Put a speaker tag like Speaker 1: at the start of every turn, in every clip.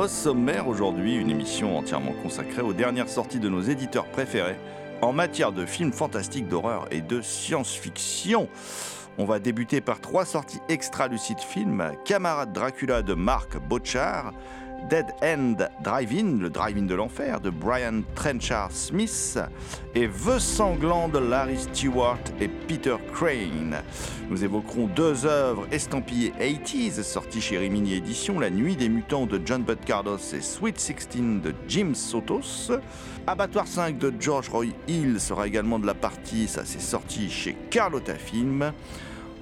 Speaker 1: Au sommaire aujourd'hui, une émission entièrement consacrée aux dernières sorties de nos éditeurs préférés en matière de films fantastiques d'horreur et de science-fiction. On va débuter par trois sorties extra-lucides films Camarade Dracula de Marc Bochard, Dead End Drive-In, le Drive-In de l'enfer de Brian Trenchard Smith et Vœux sanglants de Larry Stewart et Peter Crane. Nous évoquerons deux œuvres estampillées 80s sorties chez Rimini Éditions, La Nuit des Mutants de John Bud Cardos et Sweet 16 de Jim Sotos. Abattoir 5 de George Roy Hill sera également de la partie, ça c'est sorti chez Carlotta Film.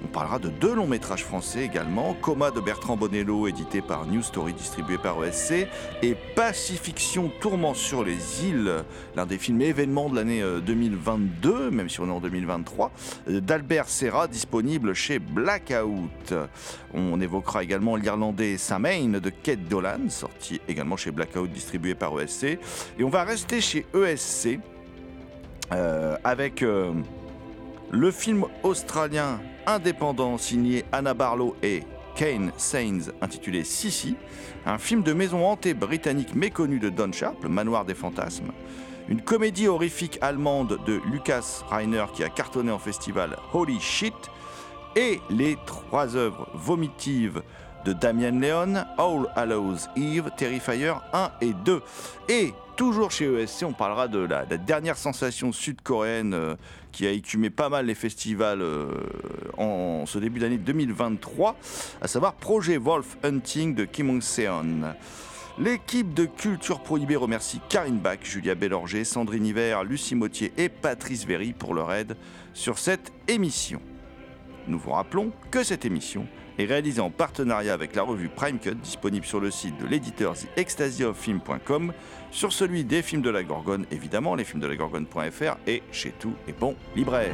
Speaker 1: On parlera de deux longs métrages français également, Coma de Bertrand Bonello, édité par New Story, distribué par ESC, et Pacifiction Tourment sur les îles, l'un des films événements de l'année 2022, même si on est en 2023, d'Albert Serra, disponible chez Blackout. On évoquera également l'Irlandais Samain de Kate Dolan, sorti également chez Blackout, distribué par ESC. Et on va rester chez ESC euh, avec... euh, le film australien indépendant signé Anna Barlow et Kane Sains intitulé Sissi, un film de maison hantée britannique méconnu de Don Sharp, Le Manoir des Fantasmes, une comédie horrifique allemande de Lucas Reiner qui a cartonné en festival Holy Shit, et les trois œuvres vomitives de Damien Leon, All Hallows Eve, Terrifier 1 et 2. Et toujours chez ESC, on parlera de la, dernière sensation sud-coréenne euh, qui a écumé pas mal les festivals euh, en ce début d'année 2023, à savoir Projet Wolf Hunting de Kim Hong-seon. L'équipe de Culture Prohibée remercie Karine Bach, Julia Bellorger, Sandrine Hiver, Lucie Mautier et Patrice Véry pour leur aide sur cette émission. Nous vous rappelons que cette émission est réalisée en partenariat avec la revue Prime Cut, disponible sur le site de l'éditeur TheExtasyOfFilm.com, sur celui des films de la Gorgone, évidemment, lesfilmsdelagorgone.fr et chez tous les bons libraires.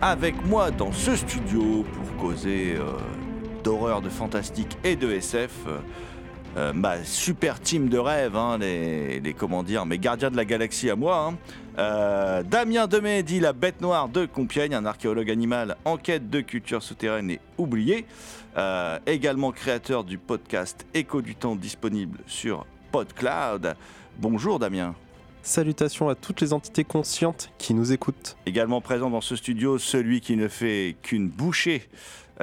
Speaker 1: Avec moi dans ce studio pour causer euh, d'horreur, de fantastique et de SF, euh, euh, ma super team de rêve, hein, les, les- comment dire, mes gardiens de la galaxie à moi. hein. Euh, Damien Demey dit la bête noire de Compiègne, un archéologue animal en quête de culture souterraine et oublié. Euh, également créateur du podcast Écho du temps disponible sur PodCloud. Bonjour Damien.
Speaker 2: Salutations à toutes les entités conscientes qui nous écoutent.
Speaker 1: Également présent dans ce studio, celui qui ne fait qu'une bouchée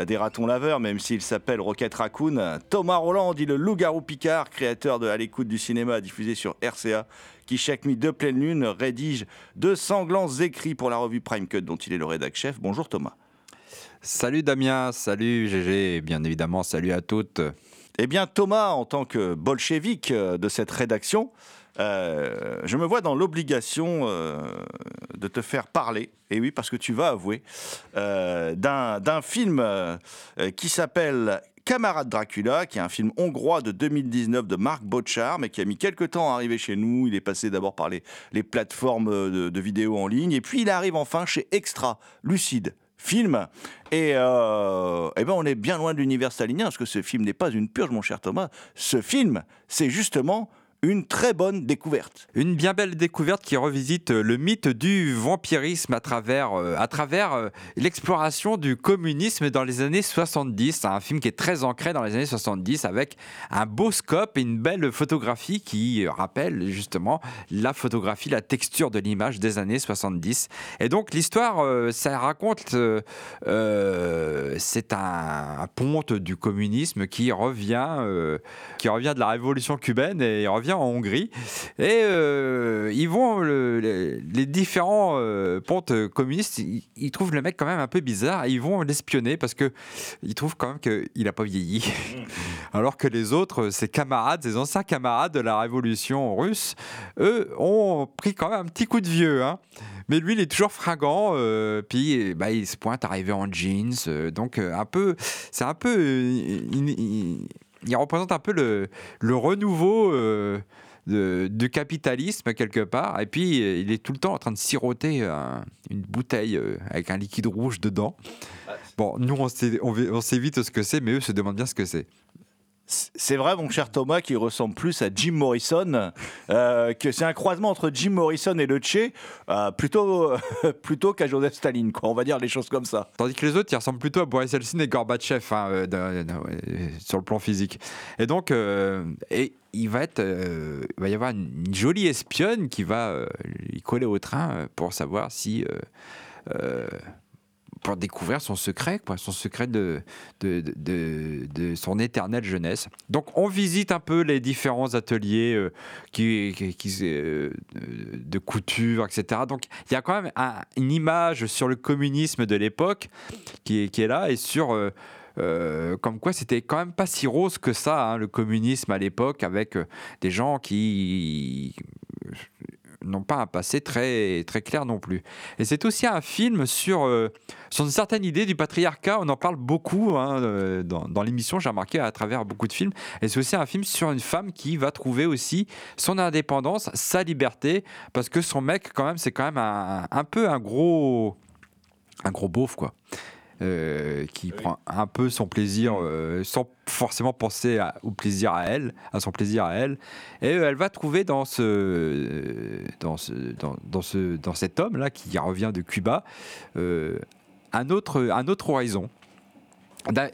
Speaker 1: des ratons laveurs, même s'il s'appelle Rocket Raccoon. Thomas Roland dit le loup-garou Picard, créateur de À l'écoute du cinéma diffusé sur RCA, qui chaque nuit de pleine lune rédige de sanglants écrits pour la revue Prime Cut dont il est le rédac chef. Bonjour Thomas.
Speaker 3: Salut Damien, salut GG, et bien évidemment salut à toutes.
Speaker 1: Eh bien Thomas, en tant que bolchevique euh, de cette rédaction, euh, je me vois dans l'obligation euh, de te faire parler, et oui parce que tu vas avouer, euh, d'un film euh, euh, qui s'appelle Camarade Dracula, qui est un film hongrois de 2019 de Marc Bochard, mais qui a mis quelques temps à arriver chez nous. Il est passé d'abord par les, les plateformes de, de vidéos en ligne, et puis il arrive enfin chez Extra, Lucide. Film et, euh, eh ben on est bien loin de l'univers stalinien parce que ce film n'est pas une purge mon cher Thomas ce film c'est justement une très bonne découverte.
Speaker 3: Une bien belle découverte qui revisite le mythe du vampirisme à travers, euh, travers euh, l'exploration du communisme dans les années 70. C'est un film qui est très ancré dans les années 70 avec un beau scope et une belle photographie qui rappelle justement la photographie, la texture de l'image des années 70. Et donc l'histoire, euh, ça raconte, c'est un, ponte du communisme qui revient, qui revient de la révolution cubaine et revient en Hongrie. Et euh, ils vont, les, différents euh, pontes communistes, ils, trouvent le mec quand même un peu bizarre. Et ils vont l'espionner parce que ils trouvent quand même qu'il n'a pas vieilli. Alors que les autres, ses camarades, ses anciens camarades de la révolution russe, eux, ont pris quand même un petit coup de vieux. Hein. Mais lui, il est toujours fringant. Euh, puis, bah, il se pointe arrivé en jeans. donc, un peu, c'est un peu il représente un peu le, le renouveau euh, de, du capitalisme quelque part. Et puis, euh, il est tout le temps en train de siroter une bouteille euh, avec un liquide rouge dedans. Bon, nous, on sait, on sait vite ce que c'est, mais eux se demandent bien ce que c'est.
Speaker 1: C'est vrai, mon cher Thomas, qui ressemble plus à Jim Morrison, euh, que c'est un croisement entre Jim Morrison et le Che, euh, plutôt, plutôt qu'à Joseph Staline, quoi. On va dire les choses comme ça.
Speaker 3: Tandis que les autres, ils ressemblent plutôt à Boris Yeltsin et Gorbatchev hein, euh, sur le plan physique. Et donc, et il va être, il va y avoir une, jolie espionne qui va y coller au train pour savoir si pour découvrir son secret, son secret de, de, de, son éternelle jeunesse. Donc on visite un peu les différents ateliers euh, qui, qui, euh, de couture, etc. Donc il y a quand même une image sur le communisme de l'époque qui, qui, est là et sur... Euh, comme quoi c'était quand même pas si rose que ça, hein, le communisme à l'époque, avec des gens qui n'ont pas un passé très, très clair non plus. Et c'est aussi un film sur, euh, sur une certaine idée du patriarcat. On en parle beaucoup hein, euh, dans, l'émission, j'ai remarqué à travers beaucoup de films. Et c'est aussi un film sur une femme qui va trouver aussi son indépendance, sa liberté, parce que son mec, quand même, c'est quand même un, un peu un gros, un gros beauf, quoi. Euh, qui prend un peu son plaisir euh, sans forcément penser au plaisir à elle, à son plaisir à elle. Et euh, elle va trouver dans ce, dans ce, dans, dans ce, dans cet homme là qui revient de Cuba, un autre, un autre horizon.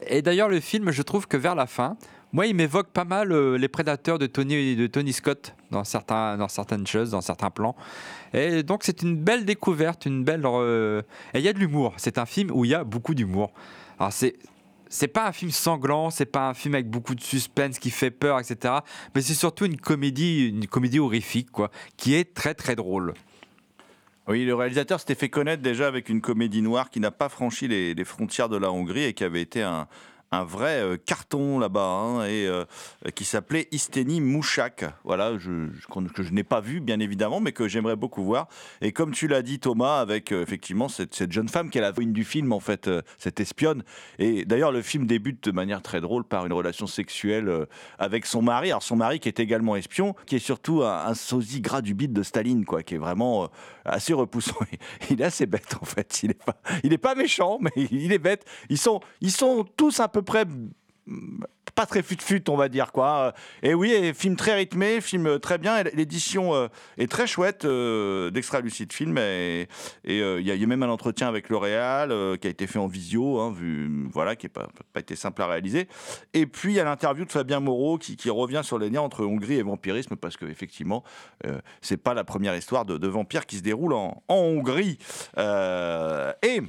Speaker 3: Et d'ailleurs, le film, je trouve que vers la fin, moi, il m'évoque pas mal les prédateurs de Tony, de Tony Scott dans, certains, dans certaines choses, dans certains plans. Et donc c'est une belle découverte, une belle. Euh, et il y a de l'humour. C'est un film où il y a beaucoup d'humour. Alors c'est c'est pas un film sanglant, c'est pas un film avec beaucoup de suspense qui fait peur, etc. Mais c'est surtout une comédie, une comédie horrifique, quoi, qui est très très drôle.
Speaker 1: Oui, le réalisateur s'était fait connaître déjà avec une comédie noire qui n'a pas franchi les, frontières de la Hongrie et qui avait été un, un vrai euh, carton là-bas hein, et euh, qui s'appelait Isteni Mouchak. Voilà, je, que je n'ai pas vu bien évidemment, mais que j'aimerais beaucoup voir. Et comme tu l'as dit Thomas, avec euh, effectivement cette, cette, jeune femme qui est la voix du film en fait, cette espionne. Et d'ailleurs le film débute de manière très drôle par une relation sexuelle avec son mari. Alors son mari qui est également espion, qui est surtout un, sosie gras du bide de Staline, quoi, qui est vraiment assez repoussant. Il est assez bête en fait. Il est pas, il est pas méchant, mais il est bête. Ils sont, ils sont tous un peu près pas très fut-fut, on va dire quoi. Et oui, film très rythmé, film très bien. L'édition euh, est très chouette euh, d'Extra Lucide Film. Et euh, il y, a même un entretien avec L'Oréal qui a été fait en visio, hein, vu, voilà, qui n'a pas, pas, été simple à réaliser. Et puis il y a l'interview de Fabien Moreau qui, revient sur les liens entre Hongrie et vampirisme, parce qu'effectivement, c'est pas la première histoire de, vampire qui se déroule en Hongrie. et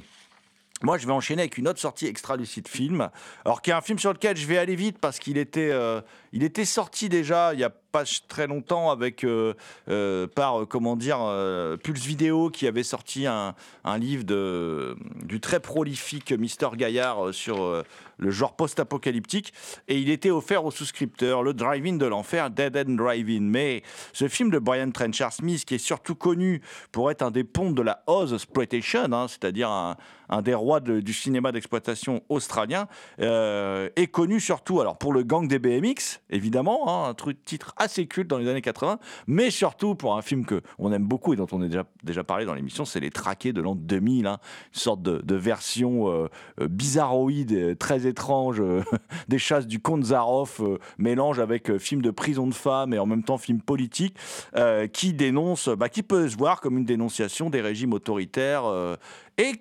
Speaker 1: moi, je vais enchaîner avec une autre sortie extra lucide film, alors qui est un film sur lequel je vais aller vite parce qu'il était, euh, il était sorti déjà il y a pas très longtemps avec euh, euh, par comment dire Pulse Vidéo qui avait sorti un, un, livre de du très prolifique Mister Gaillard sur le genre post-apocalyptique. Et il était offert aux souscripteurs le Drive-in de l'enfer Dead End Drive-in. Mais ce film de Brian Trenchard Smith qui est surtout connu pour être un des ponts de la Oz exploitation hein, c'est-à-dire un, un, des rois du cinéma d'exploitation australien est connu surtout alors pour le gang des BMX évidemment hein, un truc titre assez culte dans les années 80, mais surtout pour un film que on aime beaucoup et dont on a déjà, parlé dans l'émission, c'est Les Traqués de l'an 2000, hein. une sorte de, version euh, euh, bizarroïde, très étrange, euh, des chasses du comte Zaroff, euh, mélange avec film de prison de femmes et en même temps film politique, qui dénonce, bah, qui peut se voir comme une dénonciation des régimes autoritaires et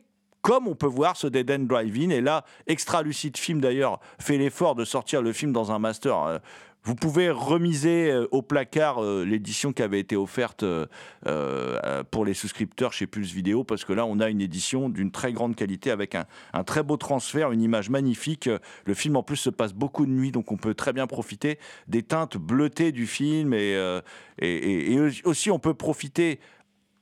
Speaker 1: comme on peut voir ce Dead End Drive-In, et là, Extra Lucide Film d'ailleurs fait l'effort de sortir le film dans un master. Euh, Vous pouvez remiser euh, au placard euh, l'édition qui avait été offerte pour les souscripteurs chez Pulse Vidéo, parce que là, on a une édition d'une très grande qualité avec un, très beau transfert, une image magnifique. Le film en plus se passe beaucoup de nuit, donc on peut très bien profiter des teintes bleutées du film, et aussi on peut profiter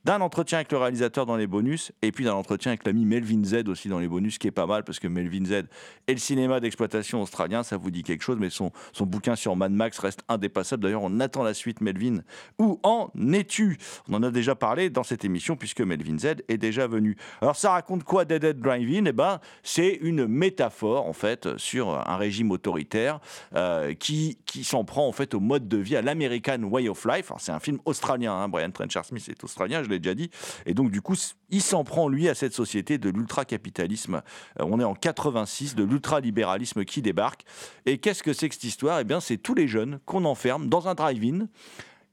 Speaker 1: d'un entretien avec le réalisateur dans les bonus, et puis d'un entretien avec l'ami Melvin Z aussi dans les bonus, qui est pas mal, parce que Melvin Z et le cinéma d'exploitation australien, ça vous dit quelque chose, mais son, son bouquin sur Mad Max reste indépassable. D'ailleurs, on attend la suite, Melvin. Où en es-tu? On en a déjà parlé dans cette émission, puisque Melvin Z est déjà venu. Alors, ça raconte quoi Dead Dead Drive-In? Eh ben, c'est une métaphore, en fait, sur un régime autoritaire euh, qui, qui s'en prend, en fait, au mode de vie, à l'American Way of Life. Alors, c'est un film australien, hein, Brian Trenchard Smith est australien, je l'ai déjà dit. Et donc, du coup, il s'en prend, lui, à cette société de l'ultra-capitalisme. Euh, on est en 86, de l'ultralibéralisme qui débarque. Et qu'est-ce que c'est que cette histoire? Eh bien, c'est tous les jeunes qu'on enferme dans un drive-in.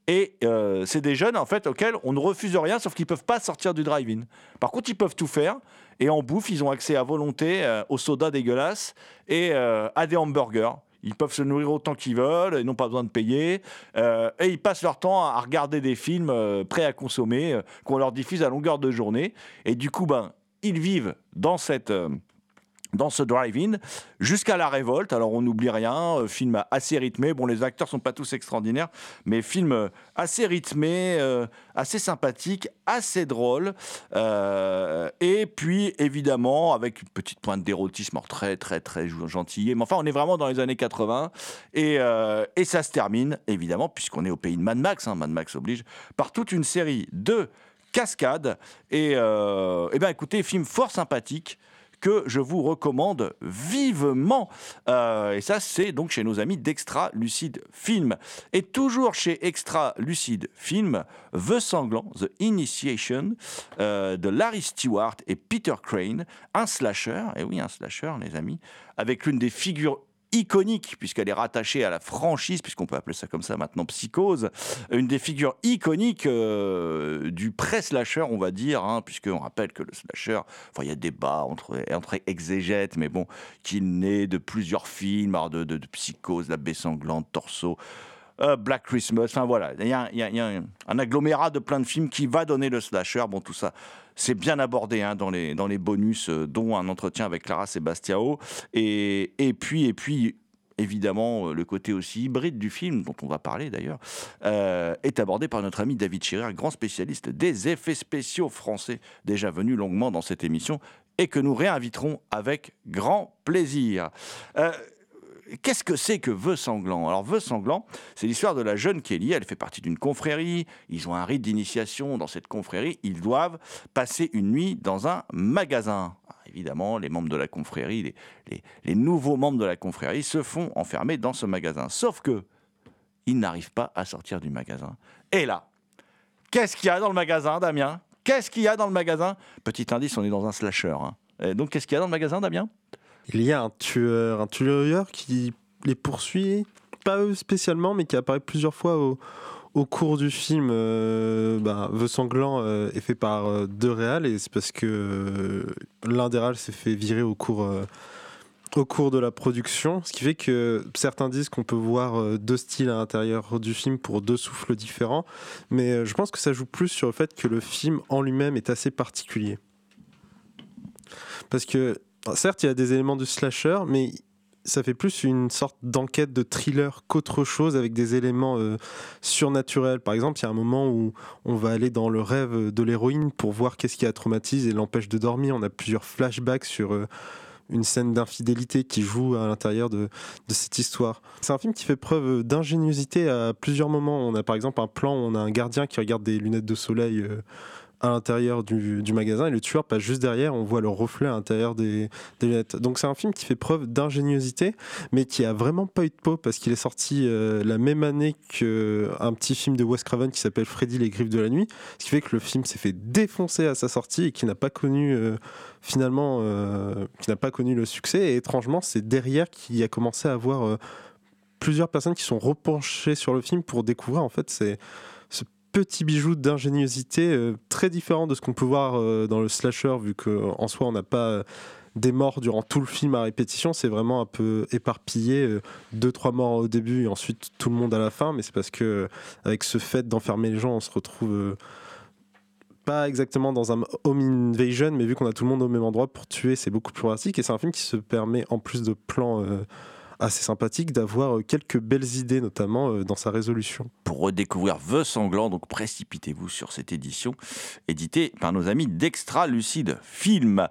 Speaker 1: Et euh, c'est des jeunes, en fait, auxquels on ne refuse rien, sauf qu'ils ne peuvent pas sortir du drive-in. Par contre, ils peuvent tout faire. Et en bouffe, ils ont accès à volonté euh, aux sodas dégueulasses et euh, à des hamburgers. Ils peuvent se nourrir autant qu'ils veulent, ils n'ont pas besoin de payer. Euh, et ils passent leur temps à regarder des films euh, prêts à consommer, euh, qu'on leur diffuse à longueur de journée. Et du coup, ben, ils vivent dans cette... dans ce drive-in jusqu'à la révolte. Alors on n'oublie rien, euh, film assez rythmé. Bon, les acteurs sont pas tous extraordinaires, mais film euh, assez rythmé, euh, assez sympathique, assez drôle. Et puis évidemment avec une petite pointe d'érotisme, très très très gentil. Mais enfin, on est vraiment dans les années 80 et, et ça se termine évidemment puisqu'on est au pays de Mad Max, hein, Mad Max oblige, par toute une série de cascades. Et, euh, eh ben écoutez, film fort sympathique que je vous recommande vivement. Euh, et ça, c'est donc chez nos amis d'Extra Lucide Film. Et toujours chez Extra Lucide Film, The Sanglant, The Initiation, euh, de Larry Stewart et Peter Crane, un slasher, et oui, un slasher, les amis, avec l'une des figures iconique, puisqu'elle est rattachée à la franchise, puisqu'on peut appeler ça comme ça maintenant, Psychose, une des figures iconiques euh, du pré-slasher, on va dire, hein, puisqu'on rappelle que le slasher, il y a débat entre, entre exégètes, mais bon, qu'il naît de plusieurs films, de, de, Psychose, La baie sanglante, Torso, euh, Black Christmas, enfin voilà, il y a, un agglomérat de plein de films qui va donner le slasher, bon tout ça, c'est bien abordé hein, dans, les, bonus, euh, dont un entretien avec Clara Sebastiao, et, puis, évidemment, euh, le côté aussi hybride du film, dont on va parler d'ailleurs, euh, est abordé par notre ami David Chirer, grand spécialiste des effets spéciaux français, déjà venu longuement dans cette émission, et que nous réinviterons avec grand plaisir. Qu'est-ce que c'est que Vœux Sanglant Alors, Vœux Sanglant, c'est l'histoire de la jeune Kelly. Elle fait partie d'une confrérie. Ils ont un rite d'initiation dans cette confrérie. Ils doivent passer une nuit dans un magasin. Ah, évidemment, les membres de la confrérie, les, nouveaux membres de la confrérie se font enfermer dans ce magasin. Sauf que ils n'arrivent pas à sortir du magasin. Et là, qu'est-ce qu'il y a dans le magasin, Damien? Qu'est-ce qu'il y a dans le magasin? Petit indice, on est dans un slasher. hein. Donc, qu'est-ce qu'il y a dans le magasin, Damien?
Speaker 2: Il y a un tueur, un tueur qui les poursuit, pas eux spécialement, mais qui apparaît plusieurs fois au, cours du film. Euh, bah, Vœux Sanglant euh, est fait par euh, deux réals, et c'est parce que euh, l'un des réals s'est fait virer au cours, au cours de la production, ce qui fait que certains disent qu'on peut voir deux styles à l'intérieur du film pour deux souffles différents, mais je pense que ça joue plus sur le fait que le film en lui-même est assez particulier. Parce que certes, il y a des éléments de slasher, mais ça fait plus une sorte d'enquête de thriller qu'autre chose avec des éléments euh, surnaturels. Par exemple, il y a un moment où on va aller dans le rêve de l'héroïne pour voir qu'est-ce qui la traumatise et l'empêche de dormir. On a plusieurs flashbacks sur euh, une scène d'infidélité qui joue à l'intérieur de, de cette histoire. C'est un film qui fait preuve d'ingéniosité à plusieurs moments. On a par exemple un plan où on a un gardien qui regarde des lunettes de soleil. euh, à l'intérieur du, magasin et le tueur passe juste derrière. On voit le reflet à l'intérieur des, des lunettes. Donc c'est un film qui fait preuve d'ingéniosité, mais qui a vraiment pas eu de peau parce qu'il est sorti euh, la même année qu'un petit film de Wes Craven qui s'appelle Freddy les griffes de la nuit, ce qui fait que le film s'est fait défoncer à sa sortie et qui n'a pas connu euh, finalement, euh, qui n'a pas connu le succès. Et étrangement, c'est derrière qu'il a commencé à avoir euh, plusieurs personnes qui sont repenchées sur le film pour découvrir en fait c'est ce petit bijou d'ingéniosité euh, très différent de ce qu'on peut voir euh, dans le slasher vu qu'en soi on n'a pas euh, des morts durant tout le film à répétition c'est vraiment un peu éparpillé deux trois morts au début et ensuite tout le monde à la fin mais c'est parce que avec ce fait d'enfermer les gens on se retrouve pas exactement dans un home invasion, mais vu qu'on a tout le monde au même endroit pour tuer, c'est beaucoup plus pratique. Et c'est un film qui se permet, en plus de plans assez sympathiques, d'avoir euh, quelques belles idées, notamment euh, dans sa résolution.
Speaker 1: Pour redécouvrir The Sanglant, donc précipitez-vous sur cette édition, éditée par nos amis d'Extra Lucide Film.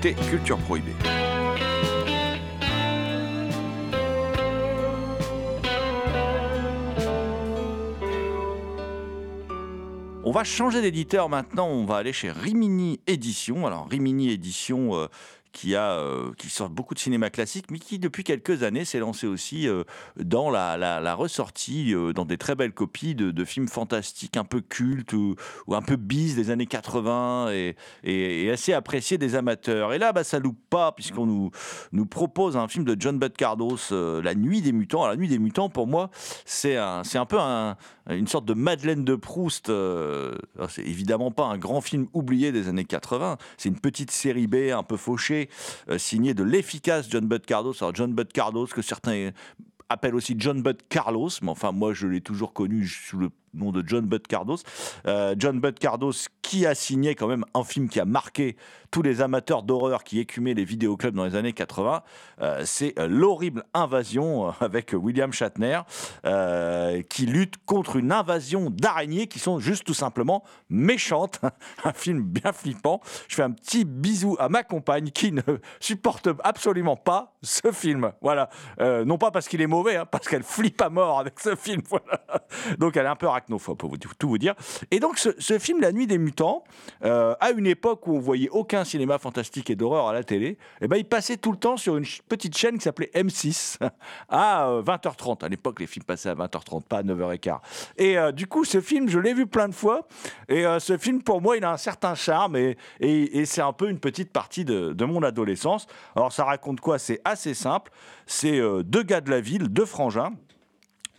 Speaker 1: Culture Prohibée. On va changer d'éditeur maintenant, on va aller chez Rimini Édition. Alors Rimini Édition euh, qui, a, euh, qui sort beaucoup de cinéma classique, mais qui depuis quelques années s'est lancé aussi euh, dans la, la- ressortie, euh, dans des très belles copies de, films fantastiques un peu cultes ou, un peu bis des années 80 et, assez appréciés des amateurs. Et là, bah, ça loupe pas, puisqu'on nous, nous propose un film de John Bud Cardos, La Nuit des Mutants. Alors, La Nuit des Mutants, pour moi, c'est un, un peu un- une sorte de Madeleine de Proust. c'est évidemment pas un grand film oublié des années 80. C'est une petite série B un peu fauchée, euh, signée de l'efficace John Bud Cardos. Alors, John Bud Cardos, que certains appellent aussi John Bud Carlos, mais enfin, moi, je l'ai toujours connu sous le nom de John Bud Cardos. Euh, John Bud Cardos qui a signé quand même un film qui a marqué tous les amateurs d'horreur qui écumaient les vidéoclubs dans les années 80. Euh, c'est euh, L'horrible invasion avec William Shatner qui lutte contre une invasion d'araignées qui sont juste tout simplement méchantes. un film bien flippant. Je fais un petit bisou à ma compagne qui ne supporte absolument pas ce film. Voilà. Non pas parce qu'il est mauvais, hein, parce qu'elle flippe à mort avec ce film. Donc elle est un peu arachnophobe, pour tout vous dire. Et donc ce, film, La Nuit des Mutants, euh, à une époque où on voyait aucun cinéma fantastique et d'horreur à la télé, eh ben, il passait tout le temps sur une petite chaîne qui s'appelait M6 à euh, 20h30. À l'époque, les films passaient à 20h30, pas à 9h15. Et euh, du coup, ce film, je l'ai vu plein de fois. Et euh, ce film, pour moi, il a un certain charme et, et- et c'est un peu une petite partie de, de mon adolescence. Alors, ça raconte quoi? C'est assez simple. C'est euh, deux gars de la ville, deux frangins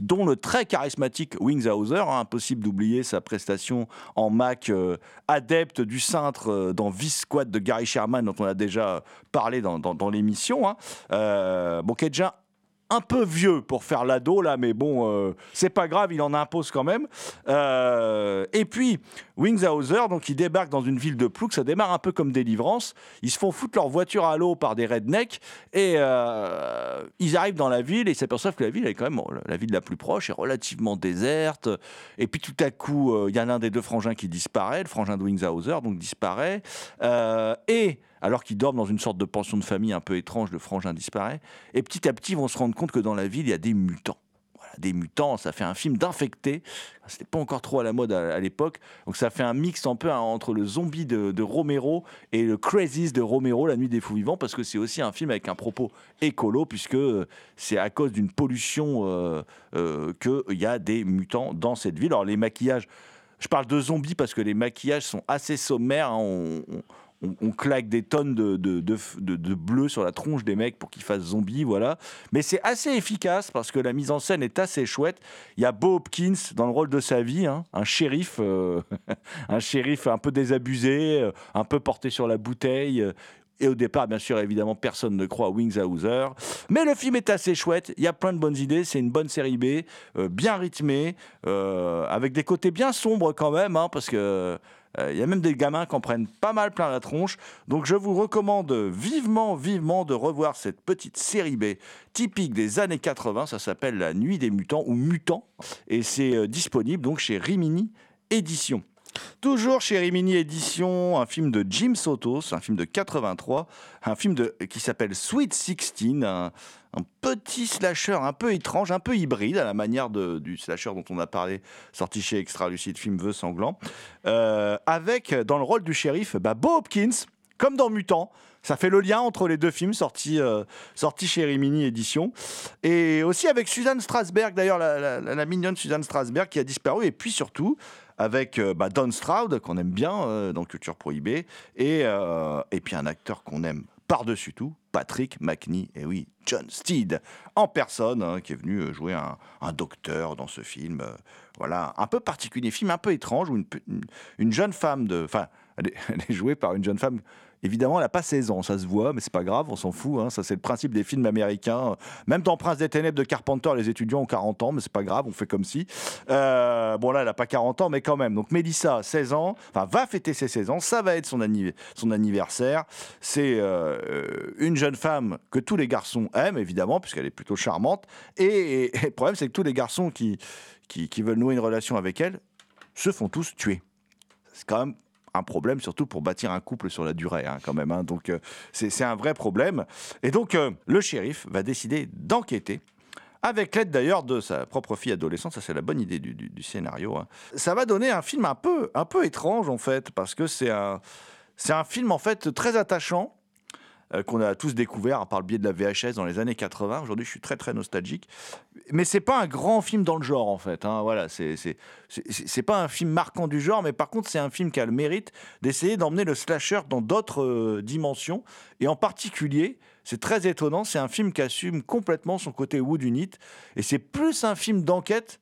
Speaker 1: dont le très charismatique Wings Hauser, hein, impossible d'oublier sa prestation en Mac euh, adepte du cintre euh, dans Vice Squad de Gary Sherman, dont on a déjà parlé dans, l'émission. hein. Euh, bon, qui un peu vieux pour faire l'ado là, mais bon, euh, c'est pas grave, il en impose quand même. Euh, et puis Wings Hauser, donc ils débarquent dans une ville de Plouk, ça démarre un peu comme Délivrance. Ils se font foutre leur voiture à l'eau par des rednecks et euh, ils arrivent dans la ville et ils s'aperçoivent que la ville est quand même la ville la plus proche est relativement déserte. Et puis tout à coup, il y a l'un des deux frangins qui disparaît, le frangin de Wings Hauser, donc disparaît. Et alors qu'ils dorment dans une sorte de pension de famille un peu étrange, le frangin disparaît. Et petit à petit, ils vont se rendre compte que dans la ville, il y a des mutants. Des mutants, ça fait un film d'infectés. C'était pas encore trop à la mode à, l'époque. Donc ça fait un mix un peu hein, entre le zombie de, Romero et le Crazies de Romero, La Nuit des Fous Vivants, parce que c'est aussi un film avec un propos écolo, puisque euh, c'est à cause d'une pollution euh, euh, qu'il y a des mutants dans cette ville. Alors les maquillages, je parle de zombies parce que les maquillages sont assez sommaires. hein. On- claque des tonnes de, bleu sur la tronche des mecs pour qu'ils fassent zombies, voilà. Mais c'est assez efficace parce que la mise en scène est assez chouette. Il y a Bo Hopkins dans le rôle de sa vie, hein, un shérif, euh, un shérif un peu désabusé, euh, un peu porté sur la bouteille. euh, et au départ, bien sûr, évidemment, personne ne croit à Wings Hauser. Mais le film est assez chouette. Il y a plein de bonnes idées. C'est une bonne série B, bien rythmée, avec des côtés bien sombres quand même, hein, parce que il y a même des gamins qui en prennent pas mal plein la tronche. Donc je vous recommande vivement, vivement de revoir cette petite série B typique des années 80. Ça s'appelle La Nuit des Mutants ou Mutants. Et c'est euh, disponible donc chez Rimini Édition. Toujours chez Rimini Édition, un film de Jim Sotos, un film de 83, un film de, qui s'appelle Sweet Sixteen, un, petit slasher un peu étrange, un peu hybride à la manière du slasher dont on a parlé, sorti chez Extra Lucide, film Vœux Sanglant, euh, avec dans le rôle du shérif bah, Hopkins, comme dans Mutant. Ça fait le lien entre les deux films sortis, euh, sortis chez Rimini Édition. Et aussi avec Suzanne Strasberg, d'ailleurs, la- la mignonne Suzanne Strasberg qui a disparu. Et puis surtout, avec euh, bah, Don Stroud, qu'on aime bien euh, dans Culture Prohibée. Et, euh, et puis un acteur qu'on aime par-dessus tout, Patrick McNee. Et oui, John Steed, en personne, hein, qui est venu jouer un, un docteur dans ce film. voilà, un peu particulier, film un peu étrange, où une, jeune femme de. Enfin, elle est jouée par une jeune femme. Évidemment, elle n'a pas 16 ans, ça se voit, mais c'est pas grave, on s'en fout. hein, ça, c'est le principe des films américains. Même dans Prince des Ténèbres de Carpenter, les étudiants ont 40 ans, mais c'est pas grave, on fait comme si. Euh, bon, là, elle n'a pas 40 ans, mais quand même. Donc, Mélissa, 16 ans, enfin, va fêter ses 16 ans, ça va être son, anniv- son anniversaire. C'est euh, une jeune femme que tous les garçons aiment, évidemment, puisqu'elle est plutôt charmante. Et, le problème, c'est que tous les garçons qui, qui veulent nouer une relation avec elle se font tous tuer. C'est quand même un problème, surtout pour bâtir un couple sur la durée, hein, quand même. hein. Donc, euh, c'est un vrai problème. Et donc, euh, le shérif va décider d'enquêter. Avec l'aide d'ailleurs de sa propre fille adolescente, ça c'est la bonne idée du scénario. hein. Ça va donner un film un peu, un peu étrange en fait, parce que c'est un, c'est un film en fait très attachant, euh, qu'on a tous découvert par le biais de la VHS dans les années 80. Aujourd'hui, je suis très très nostalgique. Mais c'est pas un grand film dans le genre en fait. hein. Voilà, c'est pas un film marquant du genre, mais par contre, c'est un film qui a le mérite d'essayer d'emmener le slasher dans d'autres euh, dimensions. Et en particulier, c'est très étonnant, c'est un film qui assume complètement son côté Wood Unit. Et c'est plus un film d'enquête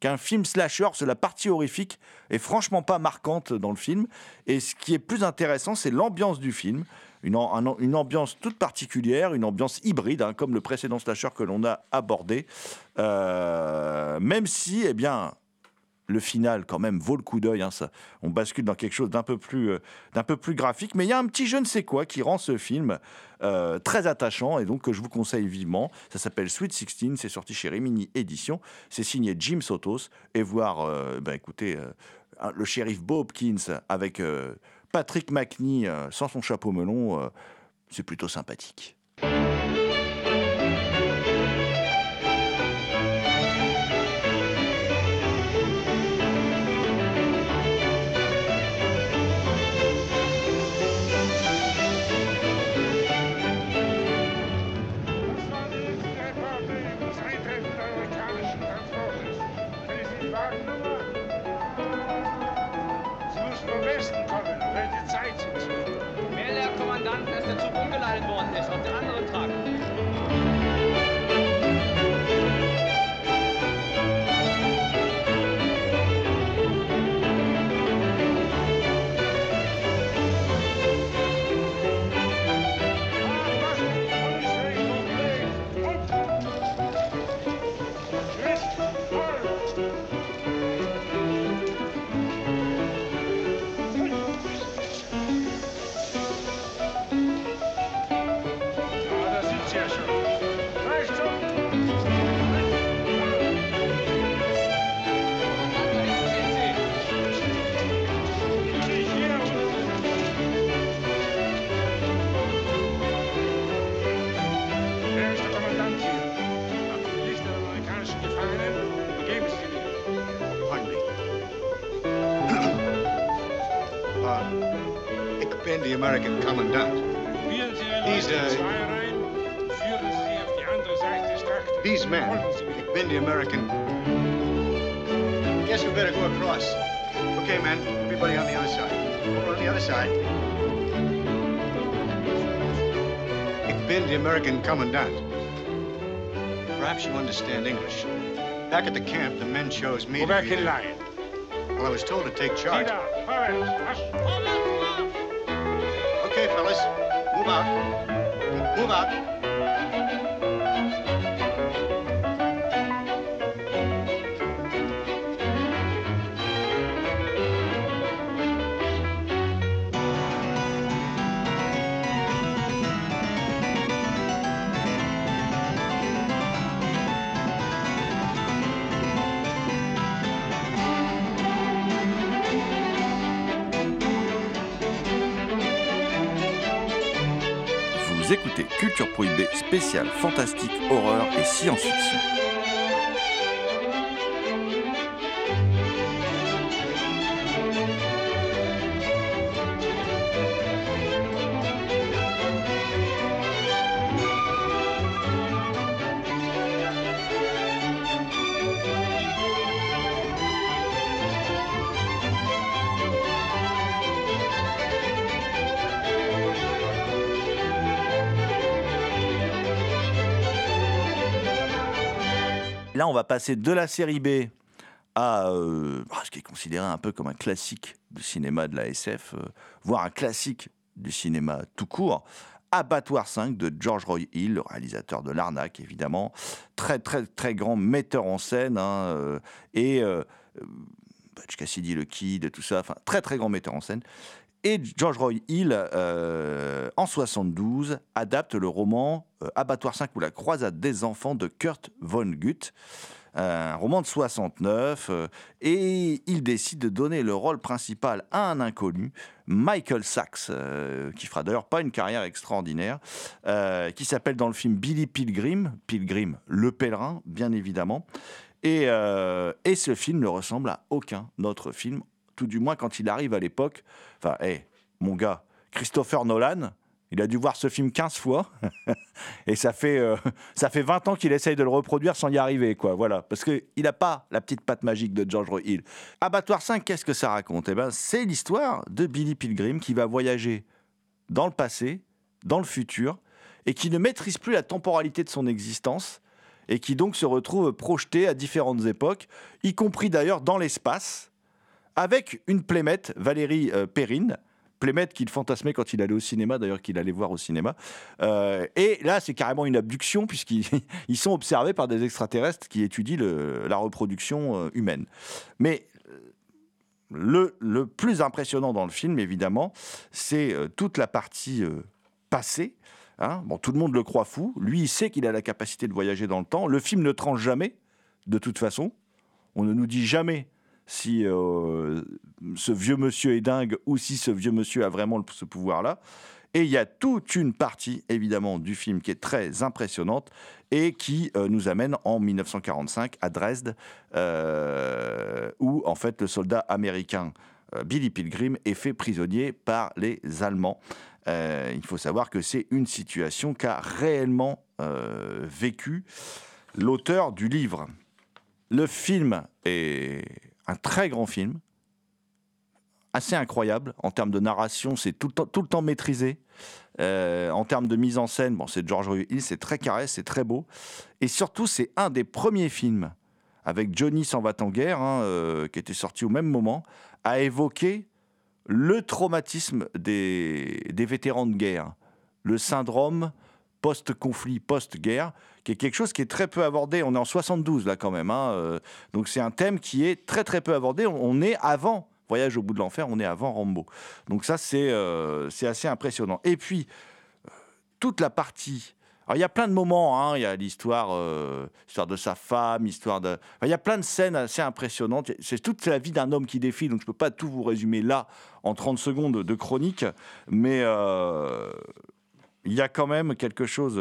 Speaker 1: qu'un film slasher, la partie horrifique est franchement pas marquante dans le film. Et ce qui est plus intéressant, c'est l'ambiance du film. Une, am- un- une ambiance toute particulière, une ambiance hybride, hein, comme le précédent slasher que l'on a abordé. Euh, même si, eh bien, le final, quand même, vaut le coup d'œil. hein, on bascule dans quelque chose d'un peu plus, euh, d'un peu plus graphique. Mais il y a un petit je ne sais quoi qui rend ce film euh, très attachant et donc que je vous conseille vivement. Ça s'appelle Sweet 16. C'est sorti chez Rimini Édition. C'est signé Jim Sotos. Et voir, euh, ben, écoutez, le shérif Bob Hopkins avec Patrick McNee euh, sans son chapeau melon, euh, c'est plutôt sympathique.
Speaker 4: Seite des Trachtes.
Speaker 5: These men.
Speaker 4: Mir.
Speaker 5: Ich American. Guess we better go across. Okay, men. Everybody on the other side. Over on the other side. Ich bin the American Commandant. Perhaps you understand English. Back at the camp, the men chose me
Speaker 4: Go
Speaker 5: to
Speaker 4: back in
Speaker 5: the-
Speaker 4: line.
Speaker 5: Well, I was told to take charge. Humak
Speaker 1: Vous écoutez Culture Prohibée spéciale fantastique, horreur et science-fiction. On va passer de la série B à euh, ah, ce qui est considéré un peu comme un classique du cinéma de la SF, euh, voire un classique du cinéma tout court. Abattoir 5 de George Roy Hill, le réalisateur de L'Arnaque, évidemment. Très, très, très grand metteur en scène. hein, euh, et Butch Cassidy, le Kid, tout ça. Enfin, très, très grand metteur en scène. Et George Roy Hill, euh, en 72, adapte le roman euh, Abattoir 5 ou la croisade des enfants de Kurt Vonnegut, un roman de 69, euh, et il décide de donner le rôle principal à un inconnu, Michael Sachs, euh, qui fera d'ailleurs pas une carrière extraordinaire, euh, qui s'appelle dans le film Billy Pilgrim, Pilgrim le pèlerin, bien évidemment. Et, euh, et ce film ne ressemble à aucun autre film, tout du moins quand il arrive à l'époque. Enfin, hé, mon gars, Christopher Nolan, il a dû voir ce film 15 fois. et ça fait, euh, ça fait 20 ans qu'il essaye de le reproduire sans y arriver, quoi. Voilà. Parce qu'il n'a pas la petite patte magique de George Hill. Abattoir 5, qu'est-ce que ça raconte? Eh ben, c'est l'histoire de Billy Pilgrim qui va voyager dans le passé, dans le futur, et qui ne maîtrise plus la temporalité de son existence, et qui donc se retrouve projeté à différentes époques, y compris d'ailleurs dans l'espace, avec une plémette, Valérie euh, Perrine, plémette qu'il fantasmait quand il allait au cinéma, d'ailleurs qu'il allait voir au cinéma. Euh, et là, c'est carrément une abduction, puisqu'ils ils sont observés par des extraterrestres qui étudient la reproduction euh, humaine. Mais le, plus impressionnant dans le film, évidemment, c'est toute la partie euh, passée. hein. Bon, tout le monde le croit fou. Lui, il sait qu'il a la capacité de voyager dans le temps. Le film ne tranche jamais, de toute façon. On ne nous dit jamais si euh, ce vieux monsieur est dingue ou si ce vieux monsieur a vraiment ce pouvoir-là. Et il y a toute une partie, évidemment, du film qui est très impressionnante et qui euh, nous amène en 1945 à Dresde, euh, où, en fait, le soldat américain Billy Pilgrim est fait prisonnier par les Allemands. Il faut savoir que c'est une situation qu'a réellement vécue l'auteur du livre. Le film est un très grand film, assez incroyable en termes de narration, c'est tout, le temps- maîtrisé. Euh, en termes de mise en scène, bon, c'est George Hill, c'est très carré, c'est très beau. Et surtout, c'est un des premiers films avec Johnny s'en va en guerre, hein, euh, qui était sorti au même moment, à évoquer le traumatisme des, des vétérans de guerre, le syndrome post-conflit, post-guerre, qui est quelque chose qui est très peu abordé. On est en 72 là quand même, hein, euh, donc c'est un thème qui est très très peu abordé. On, est avant Voyage au bout de l'enfer, on est avant Rambo. Donc ça c'est euh, assez impressionnant. Et puis euh, toute la partie. Alors, il y a plein de moments, hein, il y a l'histoire euh, de sa femme, histoire de... il y a plein de scènes assez impressionnantes. C'est toute la vie d'un homme qui défile, donc je ne peux pas tout vous résumer là en 30 secondes de chronique, mais il y a quand même quelque chose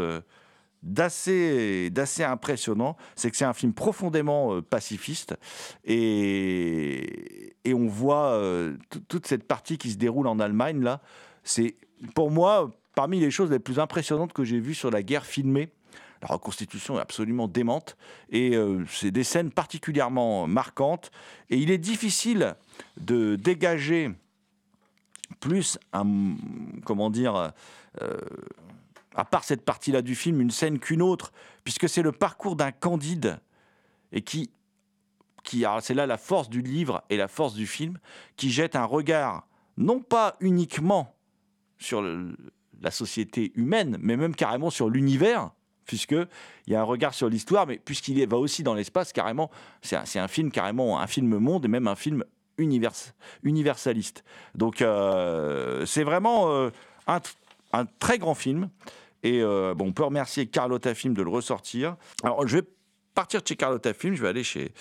Speaker 1: d'assez impressionnant, c'est que c'est un film profondément euh, pacifiste et, et on voit euh, toute cette partie qui se déroule en Allemagne là. C'est pour moi parmi les choses les plus impressionnantes que j'ai vues sur la guerre filmée. La reconstitution est absolument démente et euh, c'est des scènes particulièrement marquantes et il est difficile de dégager plus un comment dire à part cette partie-là du film, une scène qu'une autre, puisque c'est le parcours d'un Candide, et qui, qui c'est là la force du livre et la force du film, qui jette un regard, non pas uniquement sur la société humaine, mais même carrément sur l'univers, puisqu'il y a un regard sur l'histoire, mais puisqu'il va aussi dans l'espace, carrément, c'est un, film carrément, un film monde, et même un film univers, universaliste. Donc euh, c'est vraiment euh, un très grand film. Et euh, bon, on peut remercier Carlotta Film de le ressortir. Alors, je vais partir de chez Carlotta Film, je vais aller chez,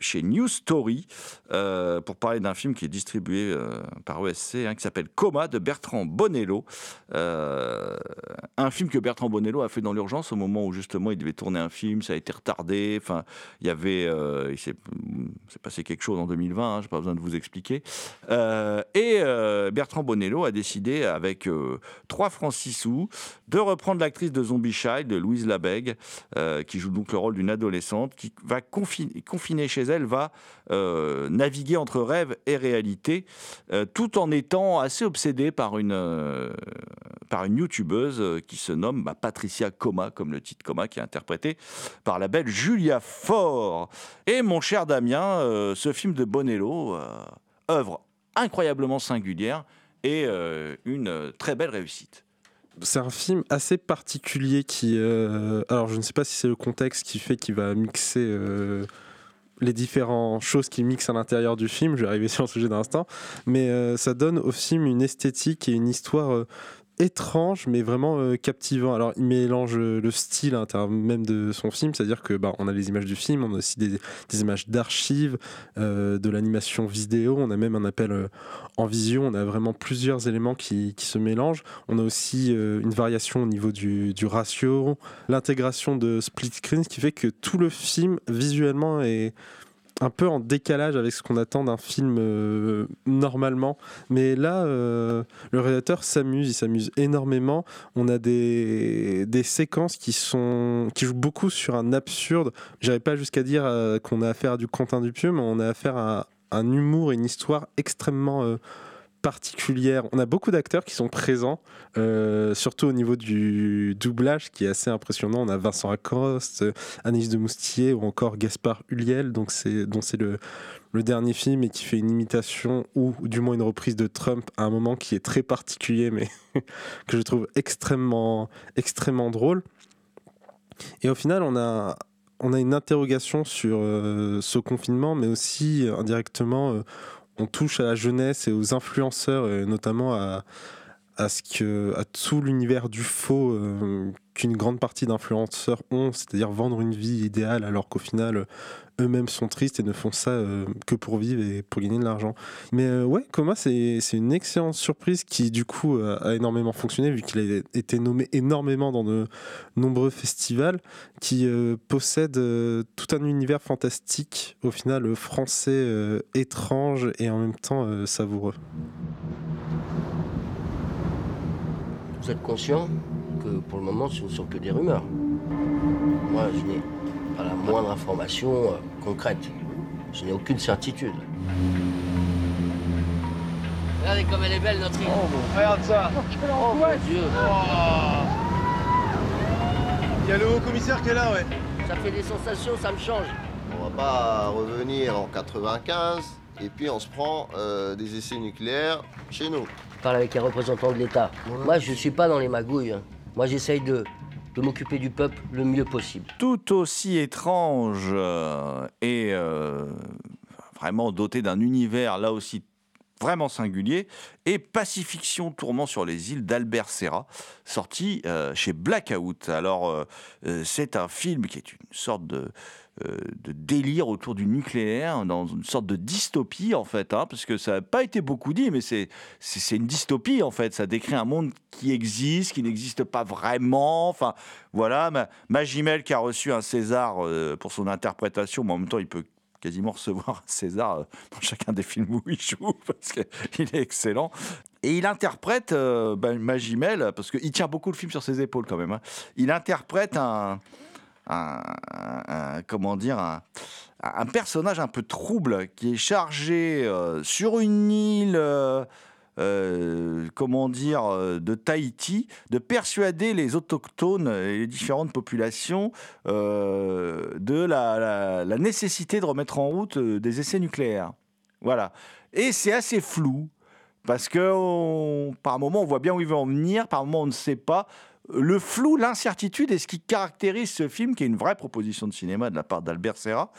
Speaker 1: chez New Story euh, pour parler d'un film qui est distribué euh, par ESC, hein, qui s'appelle Coma de Bertrand Bonello. Euh, un film que Bertrand Bonello a fait dans l'urgence au moment où justement il devait tourner un film, ça a été retardé. Enfin, il y avait, euh, il s'est s'est passé quelque chose en 2020, hein, j'ai pas besoin de vous expliquer. Euh, et euh, Bertrand Bonello a décidé, avec euh, 3 francs 6 sous, de reprendre l'actrice de Zombie Child, Louise Labègue, euh, qui joue donc le rôle d'une adolescente, qui va confiner, confinée chez elle, va euh, naviguer entre rêve et réalité, euh, tout en étant assez obsédée par une, euh, par une youtubeuse qui se nomme bah, Patricia Coma, comme le titre Coma, qui est interprété par la belle Julia Faure. Et mon cher Damien, ce film de Bonello, œuvre incroyablement singulière et une très belle réussite.
Speaker 2: C'est un film assez particulier qui. alors, je ne sais pas si c'est le contexte qui fait qu'il va mixer les différentes choses qui mixent à l'intérieur du film. Je vais arriver sur le sujet d'instant. Mais euh, ça donne au film une esthétique et une histoire euh, étrange, mais vraiment euh, captivant. Alors, il mélange euh, le style à même de son film, c'est-à-dire que bah, on a les images du film, on a aussi des, images d'archives, euh, de l'animation vidéo, on a même un appel en vision, on a vraiment plusieurs éléments qui, qui se mélangent. On a aussi une variation au niveau du, du ratio, l'intégration de split screen, ce qui fait que tout le film visuellement est un peu en décalage avec ce qu'on attend d'un film euh, normalement. Mais là, euh, le réalisateur s'amuse, il s'amuse énormément. On a des, séquences qui, sont, qui jouent beaucoup sur un absurde. J'irais pas jusqu'à dire euh, qu'on a affaire à du Quentin Dupieux, mais on a affaire à un humour et une histoire extrêmement particulière. On a beaucoup d'acteurs qui sont présents, euh, surtout au niveau du doublage qui est assez impressionnant. On a Vincent Lacoste, euh, Anaïs de Moustier ou encore Gaspard Huliel, donc c'est, dont c'est le, dernier film et qui fait une imitation ou du moins une reprise de Trump à un moment qui est très particulier mais que je trouve extrêmement, extrêmement drôle. Et au final, on a, on a une interrogation sur euh, ce confinement, mais aussi euh, indirectement, on touche à la jeunesse et aux influenceurs, et notamment à, à, tout l'univers du faux euh, qu'une grande partie d'influenceurs ont, c'est-à-dire vendre une vie idéale alors qu'au final, eux-mêmes sont tristes et ne font ça euh, que pour vivre et pour gagner de l'argent. Mais euh, ouais, Coma, c'est une excellente surprise qui, du coup, a, énormément fonctionné, vu qu'il a été nommé énormément dans de nombreux festivals, qui possède tout un univers fantastique, au final français, étrange et en même temps savoureux.
Speaker 6: Vous êtes conscient que pour le moment, ce ne sont que des rumeurs. Moi, je n'ai pas la moindre information euh, concrète. Je n'ai aucune certitude. Regardez comme elle est belle, notre île.
Speaker 7: Regarde ça.
Speaker 6: Oh mon Dieu.
Speaker 8: Il y a le haut commissaire qui est là, ouais.
Speaker 6: Ça fait des sensations, ça me change.
Speaker 9: On va pas revenir en 95 et puis on se prend euh, des essais nucléaires chez nous.
Speaker 6: Je parle avec un représentant de l'État. Moi, je ne suis pas dans les magouilles. hein. Moi, j'essaye de, de m'occuper du peuple le mieux possible.
Speaker 1: Tout aussi étrange euh, et euh, vraiment doté d'un univers là aussi vraiment singulier, et Pacifiction tourment sur les îles d'Albert Serra, sorti euh, chez Blackout. Alors, c'est un film qui est une sorte de, de délire autour du nucléaire, dans une sorte de dystopie en fait, hein, parce que ça n'a pas été beaucoup dit, mais c'est une dystopie en fait. Ça décrit un monde qui existe, qui n'existe pas vraiment. Enfin, voilà, Ma- qui a reçu un César euh, pour son interprétation, mais en même temps, il peut quasiment recevoir un César euh, dans chacun des films où il joue, parce qu'il est excellent. Et il interprète euh, ben, Magimel, parce qu'il tient beaucoup le film sur ses épaules quand même. hein. Il interprète un, un- comment dire, un, personnage un peu trouble qui est chargé euh, sur une île. euh, euh, comment dire, de Tahiti, de persuader les autochtones et les différentes populations de la, nécessité de remettre en route des essais nucléaires. Voilà. Et c'est assez flou, parce que par moment on voit bien où il veut en venir, par moment on ne sait pas. Le flou, l'incertitude est ce qui caractérise ce film, qui est une vraie proposition de cinéma de la part d'Albert Serra.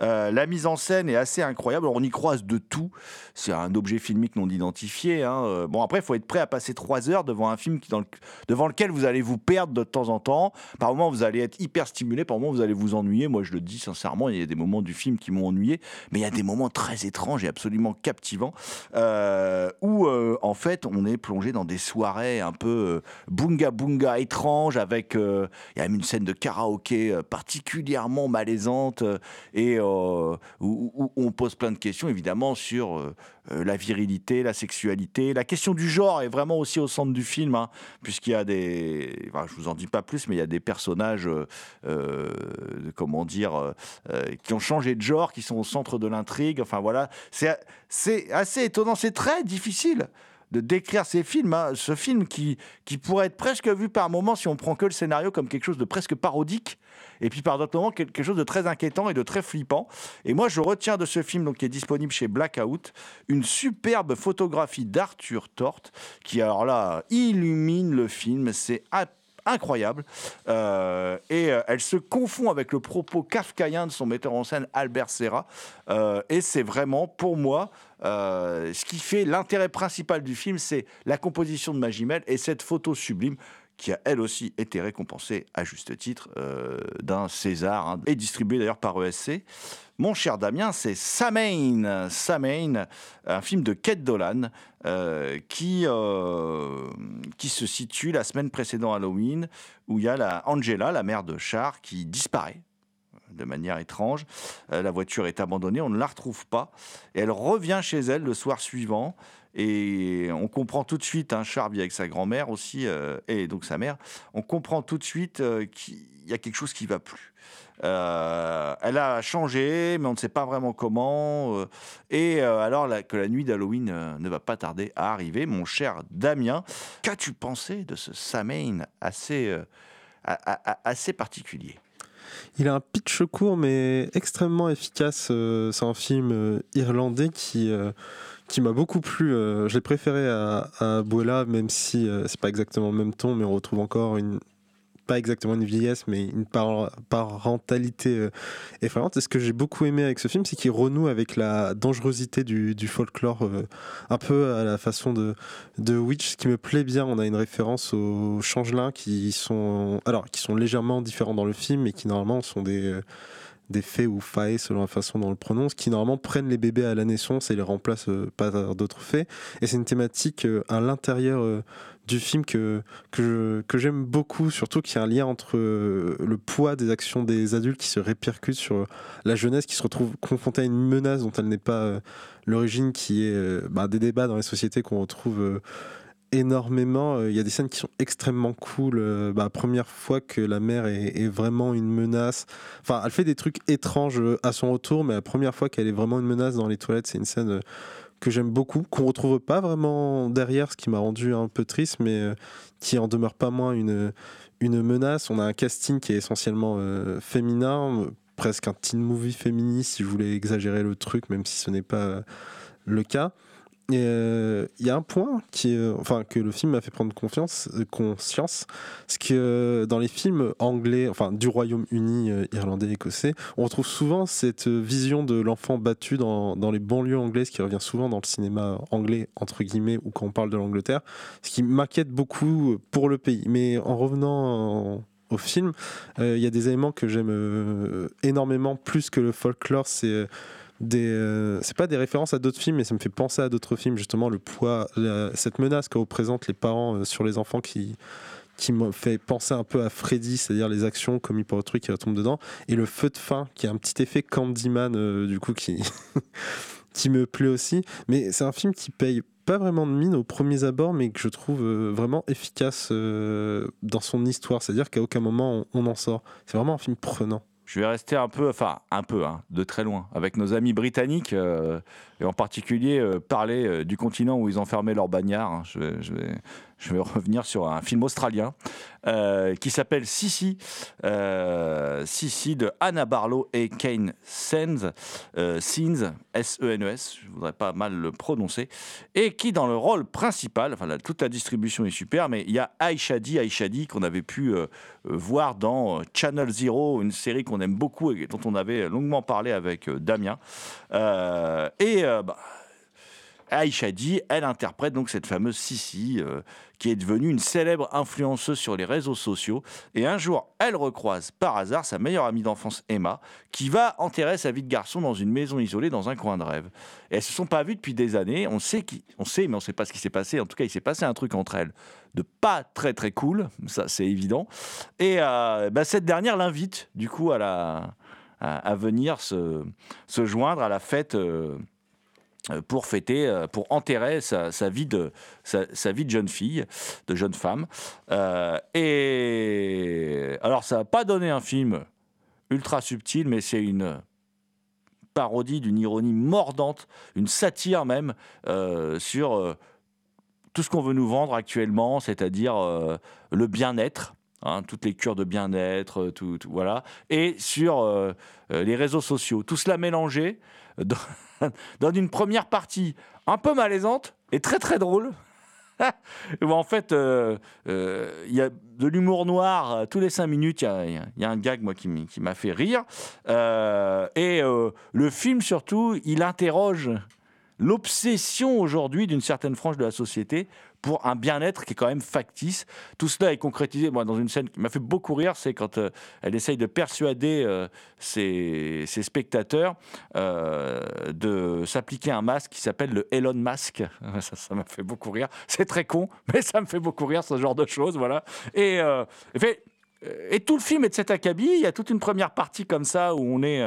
Speaker 1: Euh, la mise en scène est assez incroyable. On y croise de tout. C'est un objet filmique non identifié. hein. Euh, Bon, après, il faut être prêt à passer trois heures devant un film devant lequel vous allez vous perdre de temps en temps. Par moments, vous allez être hyper stimulé. Par moments, vous allez vous ennuyer. Moi, je le dis sincèrement, il y a des moments du film qui m'ont ennuyé. Mais il y a des moments très étranges et absolument captivants euh, où, en fait, on est plongé dans des soirées un peu euh, bunga bunga étranges avec euh, il y a même une scène de karaoké euh, particulièrement malaisante euh, et où, on pose plein de questions évidemment sur la virilité, la sexualité, la question du genre est vraiment aussi au centre du film hein, puisqu'il y a des, enfin, je vous en dis pas plus, mais il y a des personnages, comment dire, qui ont changé de genre, qui sont au centre de l'intrigue. Enfin voilà, c'est assez étonnant, c'est très difficile de décrire ces films. hein. Ce film qui, qui pourrait être presque vu par moments, si on prend que le scénario, comme quelque chose de presque parodique, et puis par d'autres moments, quelque chose de très inquiétant et de très flippant. Et moi, je retiens de ce film, donc, qui est disponible chez Blackout, une superbe photographie d'Arthur Torte, qui, alors là, illumine le film. C'est a- incroyable. Euh, et euh, elle se confond avec le propos kafkaïen de son metteur en scène Albert Serra. Euh, et c'est vraiment, pour moi, ce qui fait l'intérêt principal du film, c'est la composition de Magimel et cette photo sublime qui a elle aussi été récompensée à juste titre euh, d'un César hein, et distribuée d'ailleurs par ESC. Mon cher Damien, c'est Samain, Samain, un film de Kate Dolan euh, qui, euh, qui se situe la semaine précédant Halloween, où il y a la Angela, la mère de Char, qui disparaît de manière étrange. La voiture est abandonnée, on ne la retrouve pas. Et elle revient chez elle le soir suivant. Et on comprend tout de suite, un Char vit avec sa grand-mère aussi, euh, et donc sa mère, on comprend tout de suite euh, qu'il y a quelque chose qui va plus. Euh, elle a changé, mais on ne sait pas vraiment comment. et alors que la nuit d'Halloween ne va pas tarder à arriver, mon cher Damien, qu'as-tu pensé de ce Samain assez, assez particulier?
Speaker 2: Il a un pitch court mais extrêmement efficace. C'est un film irlandais qui, qui m'a beaucoup plu. Euh, Je l'ai préféré à, à même si euh, c'est pas exactement le même ton, mais on retrouve encore une pas exactement une vieillesse, mais une par- parentalité euh, effrayante. Et ce que j'ai beaucoup aimé avec ce film, c'est qu'il renoue avec la dangerosité du, folklore, un peu à la façon de, de Witch, ce qui me plaît bien. On a une référence aux changelins qui sont, alors, qui sont légèrement différents dans le film, mais qui normalement sont des, des faits ou failles selon la façon dont on le prononce, qui normalement prennent les bébés à la naissance et les remplacent euh, par d'autres faits. Et c'est une thématique euh, à l'intérieur euh, du film que, que, j'aime beaucoup, surtout qu'il y a un lien entre le poids des actions des adultes qui se répercutent sur la jeunesse qui se retrouve confrontée à une menace dont elle n'est pas l'origine, qui est bah, des débats dans les sociétés qu'on retrouve énormément. Euh, Il y a des scènes qui sont extrêmement cool. Euh, bah, première fois que la mère est, vraiment une menace. Enfin, elle fait des trucs étranges euh, à son retour, mais la première fois qu'elle est vraiment une menace dans les toilettes, c'est une scène que j'aime beaucoup, qu'on retrouve pas vraiment derrière, ce qui m'a rendu un peu triste, mais qui en demeure pas moins une, une menace. On a un casting qui est essentiellement féminin, presque un teen movie féministe, si je voulais exagérer le truc, même si ce n'est pas le cas. Euh, il y a un point qui, est, enfin, que le film m'a fait prendre euh, conscience, c'est que euh, dans les films anglais, enfin du Royaume-Uni, euh, irlandais, écossais, on retrouve souvent cette vision de l'enfant battu dans, dans les banlieues anglaises qui revient souvent dans le cinéma anglais, entre guillemets, ou quand on parle de l'Angleterre, ce qui m'inquiète beaucoup pour le pays. Mais en revenant en- au film, euh, il y a des éléments que j'aime euh, énormément, plus que le folklore, c'est euh, des, euh, c'est pas des références à d'autres films, mais ça me fait penser à d'autres films, justement, le poids, cette menace que représentent les parents euh, sur les enfants qui qui me fait penser un peu à Freddy, c'est-à-dire les actions commises par autrui qui retombent dedans, et le feu de fin qui a un petit effet Candyman, euh, du coup, qui, qui me plaît aussi. Mais c'est un film qui paye pas vraiment de mine au premier abord, mais que je trouve euh, vraiment efficace dans son histoire, c'est-à-dire qu'à aucun moment on, on en sort. C'est vraiment un film prenant.
Speaker 1: Je vais rester un peu, enfin un peu, hein, de très loin, avec nos amis britanniques, euh, et en particulier euh, parler euh, du continent où ils ont fermé leur bagnard. hein. Je vais- je vais revenir sur un film australien euh, qui s'appelle Sissi, euh, Sissi de Anna Barlow et Kane Sens, euh, Sins, S-E-N-E-S, je voudrais pas mal le prononcer, et qui dans le rôle principal, enfin toute la distribution est super, mais il y a Aishadi, Aishadi qu'on avait pu euh, voir dans Channel Zero, une série qu'on aime beaucoup et dont on avait longuement parlé avec Damien. Et bah, Aïcha Di, elle interprète donc cette fameuse Sissi, euh, qui est devenue une célèbre influenceuse sur les réseaux sociaux. Et un jour, elle recroise par hasard sa meilleure amie d'enfance, Emma, qui va enterrer sa vie de garçon dans une maison isolée dans un coin de rêve. Et elles se sont pas vues depuis des années. On sait, qui, on sait, mais on sait pas ce qui s'est passé. En tout cas, il s'est passé un truc entre elles de pas très très cool, ça c'est évident. Et euh, bah, cette dernière l'invite du coup à la à, venir se, joindre à la fête. euh, pour fêter, euh, pour enterrer sa, vie de sa, vie de jeune fille, de jeune femme. Euh, et alors, ça n'a pas donné un film ultra subtil, mais c'est une parodie d'une ironie mordante, une satire même euh, sur euh, tout ce qu'on veut nous vendre actuellement, c'est-à-dire euh, le bien-être. hein, toutes les cures de bien-être, euh, tout, voilà, et sur euh, euh, les réseaux sociaux. Tout cela mélangé dans une première partie un peu malaisante et très très drôle. en fait, euh, euh, il y a de l'humour noir euh, tous les cinq minutes. Il y a- un gag moi qui m'a fait rire. Et le film surtout, il interroge l'obsession aujourd'hui d'une certaine frange de la société pour un bien-être qui est quand même factice. Tout cela est concrétisé moi, dans une scène qui m'a fait beaucoup rire, c'est quand euh, elle essaye de persuader euh, ses, spectateurs euh, de s'appliquer un masque qui s'appelle le Elon Musk. Ça m'a fait beaucoup rire. C'est très con, mais ça me fait beaucoup rire, ce genre de choses. Voilà. Et, et tout le film est de cet acabit. Il y a toute une première partie comme ça où on est,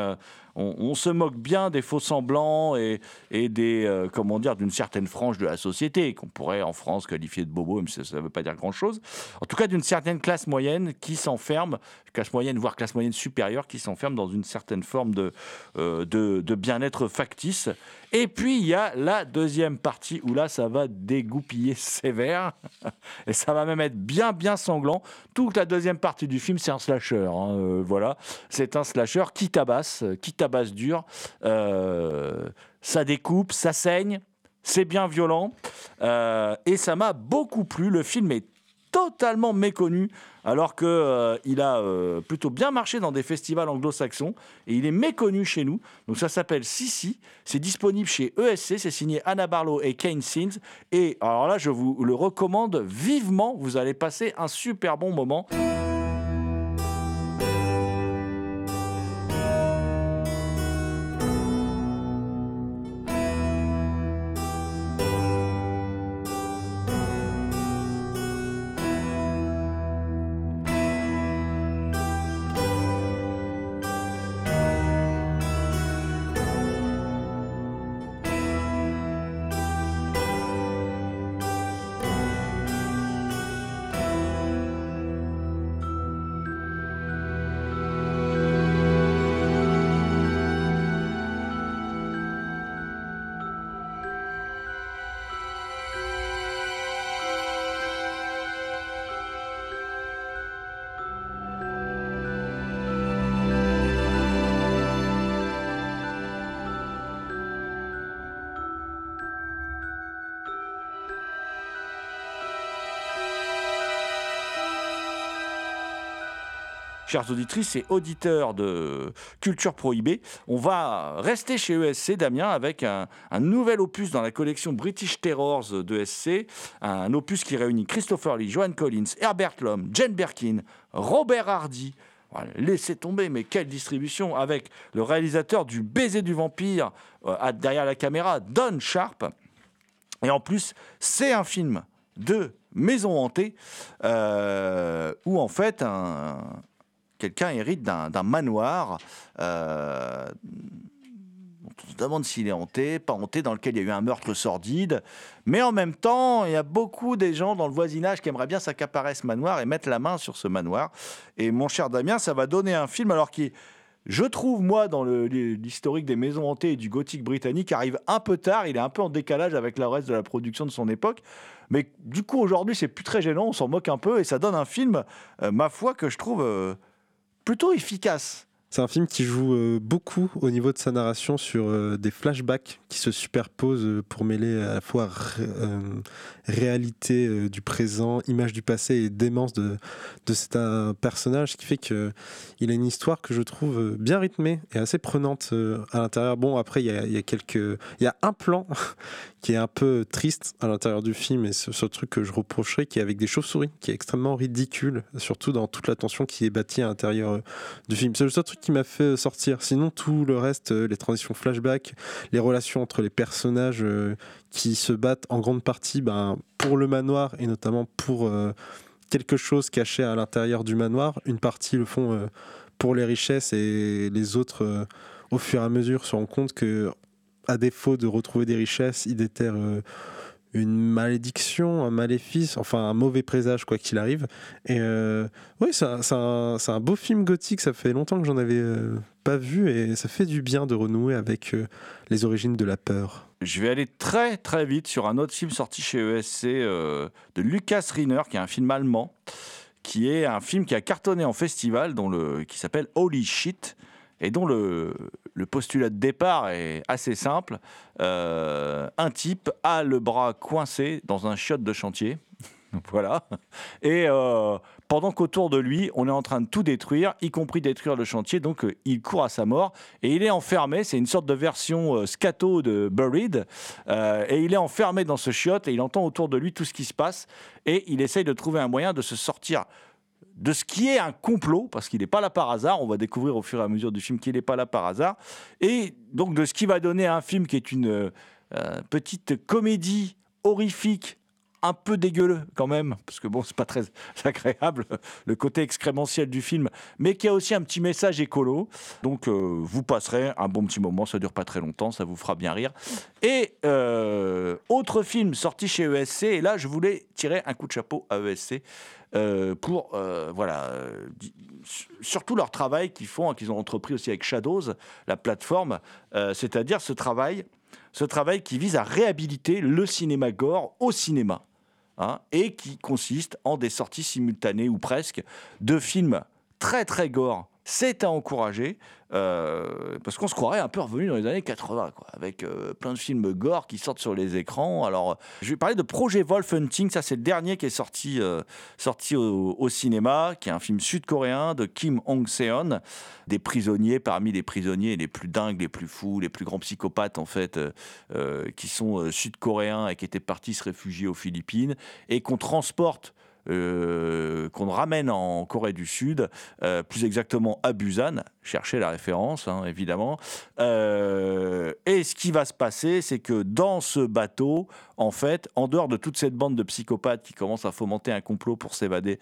Speaker 1: on, se moque bien des faux semblants et, des, euh, comment dire, d'une certaine frange de la société qu'on pourrait en France qualifier de bobo, si ça ne veut pas dire grand chose. En tout cas, d'une certaine classe moyenne qui s'enferme, classe moyenne voire classe moyenne supérieure, qui s'enferme dans une certaine forme de, euh, bien-être factice. Et puis il y a la deuxième partie où là, ça va dégoupiller sévère et ça va même être bien bien sanglant. Toute la deuxième partie du film, c'est un slasher. hein, euh, voilà, c'est un slasher qui tabasse, qui tabasse dur. Euh, ça découpe, ça saigne, c'est bien violent euh, et ça m'a beaucoup plu. Le film est totalement méconnu alors que euh, a plutôt bien marché dans des festivals anglo-saxons et il est méconnu chez nous. Donc ça s'appelle Sissi, c'est disponible chez ESC, c'est signé Anna Barlow et Kane Sins et alors là je vous le recommande vivement, vous allez passer un super bon moment. Chères auditrices et auditeurs de Culture Prohibée. On va rester chez ESC, Damien, avec un, nouvel opus dans la collection British Terrors de ESC, un opus qui réunit Christopher Lee, Joan Collins, Herbert Lom, Jane Birkin, Robert Hardy. Laissez tomber, mais quelle distribution avec le réalisateur du Baiser du Vampire euh, derrière la caméra, Don Sharp. Et en plus, c'est un film de maison hantée euh, où en fait un- quelqu'un hérite d'un manoir. euh, on se demande s'il est hanté, pas hanté, dans lequel il y a eu un meurtre sordide. Mais en même temps, il y a beaucoup des gens dans le voisinage qui aimeraient bien s'accaparer ce manoir et mettre la main sur ce manoir. Et mon cher Damien, ça va donner un film alors qui je trouve, moi, dans l'historique des maisons hantées et du gothique britannique, arrive un peu tard. Il est un peu en décalage avec le reste de la production de son époque. Mais du coup, aujourd'hui, c'est plus très gênant. On s'en moque un peu et ça donne un film, euh, ma foi, que je trouve euh, plutôt efficace.
Speaker 2: C'est un film qui joue euh, beaucoup au niveau de sa narration sur euh, des flashbacks qui se superposent euh, pour mêler à la fois ré- réalité du présent, image du passé et démence de, de cet personnage, qui fait que il a une histoire que je trouve bien rythmée et assez prenante à l'intérieur. Bon, après, il y a, quelques... Il y a un plan qui est un peu triste à l'intérieur du film et ce, ce truc que je reprocherais qui est avec des chauves-souris, qui est extrêmement ridicule, surtout dans toute la tension qui est bâtie à l'intérieur du film. C'est le seul truc qui m'a fait sortir. Sinon, tout le reste, euh, les transitions flashback, les relations entre les personnages euh, qui se battent en grande partie ben, pour le manoir et notamment pour euh, quelque chose caché à l'intérieur du manoir. Une partie le font pour les richesses et les autres, au fur et à mesure, se rendent compte que, à défaut de retrouver des richesses, ils déterrent une malédiction, un maléfice, enfin un mauvais présage quoi qu'il arrive. Et euh, oui, c'est un, beau film gothique, ça fait longtemps que j'en avais euh, pas vu et ça fait du bien de renouer avec euh, les origines de la peur.
Speaker 1: Je vais aller très très vite sur un autre film sorti chez ESC de Lucas Riner, qui est un film allemand, qui est un film qui a cartonné en festival, dont le, qui s'appelle Holy Shit, et dont le, le postulat de départ est assez simple. Euh, un type a le bras coincé dans un chiotte de chantier. voilà. Et euh, pendant qu'autour de lui, on est en train de tout détruire, y compris détruire le chantier, donc euh, il court à sa mort et il est enfermé. C'est une sorte de version euh, scato de Buried. Et il est enfermé dans ce chiotte et il entend autour de lui tout ce qui se passe et il essaye de trouver un moyen de se sortir de ce qui est un complot, parce qu'il n'est pas là par hasard, on va découvrir au fur et à mesure du film qu'il n'est pas là par hasard, et donc de ce qui va donner un film qui est une euh, petite comédie horrifique, un peu dégueuleux quand même, parce que bon, c'est pas très agréable le côté excrémentiel du film, mais qui a aussi un petit message écolo. Donc euh, vous passerez un bon petit moment, ça dure pas très longtemps, ça vous fera bien rire. Et euh, autre film sorti chez ESC, et là je voulais tirer un coup de chapeau à ESC euh, pour euh, voilà euh, surtout leur travail qu'ils font, hein, qu'ils ont entrepris aussi avec Shadows, la plateforme, c'est-à-dire ce travail, ce travail qui vise à réhabiliter le cinéma gore au cinéma, hein, et qui consiste en des sorties simultanées ou presque de films très très gore. C'est à encourager euh, parce qu'on se croirait un peu revenu dans les années 80, quoi, avec euh, plein de films gore qui sortent sur les écrans. Alors, je vais parler de Projet Wolf Hunting. Ça, c'est le dernier qui est sorti, euh, sorti au, au cinéma, qui est un film sud-coréen de Kim Hong-seon. Des prisonniers parmi les prisonniers les plus dingues, les plus fous, les plus grands psychopathes, en fait, qui sont sud-coréens et qui étaient partis se réfugier aux Philippines et qu'on transporte euh, qu'on ramène en Corée du Sud, euh, plus exactement à Busan, cherchez la référence hein, évidemment. Euh, et ce qui va se passer, c'est que dans ce bateau, en fait, en dehors de toute cette bande de psychopathes qui commencent à fomenter un complot pour s'évader,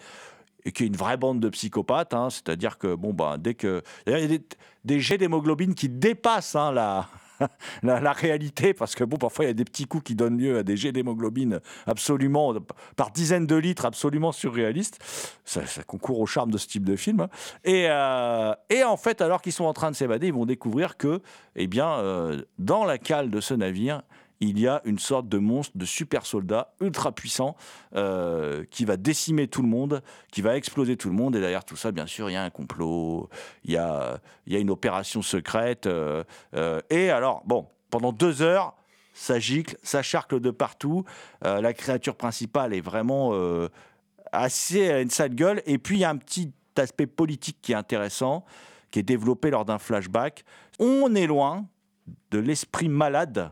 Speaker 1: et qui est une vraie bande de psychopathes, hein, c'est-à-dire que bon bah dès que il y a des, des jets d'hémoglobine qui dépassent hein, la la, réalité, parce que bon, parfois il y a des petits coups qui donnent lieu à des jets d'hémoglobine absolument, par dizaines de litres, absolument surréalistes. Ça, ça concourt au charme de ce type de film. hein. Et, euh, et en fait, alors qu'ils sont en train de s'évader, ils vont découvrir que, eh bien, euh, dans la cale de ce navire, il y a une sorte de monstre, de super soldat ultra puissant euh, qui va décimer tout le monde, qui va exploser tout le monde. Et derrière tout ça, bien sûr, il y a un complot, il y a, une opération secrète. euh, euh, et alors, bon, pendant deux heures, ça gicle, ça charcle de partout. La créature principale est vraiment assez à une sale gueule. Et puis, il y a un petit aspect politique qui est intéressant, qui est développé lors d'un flashback. On est loin de l'esprit malade,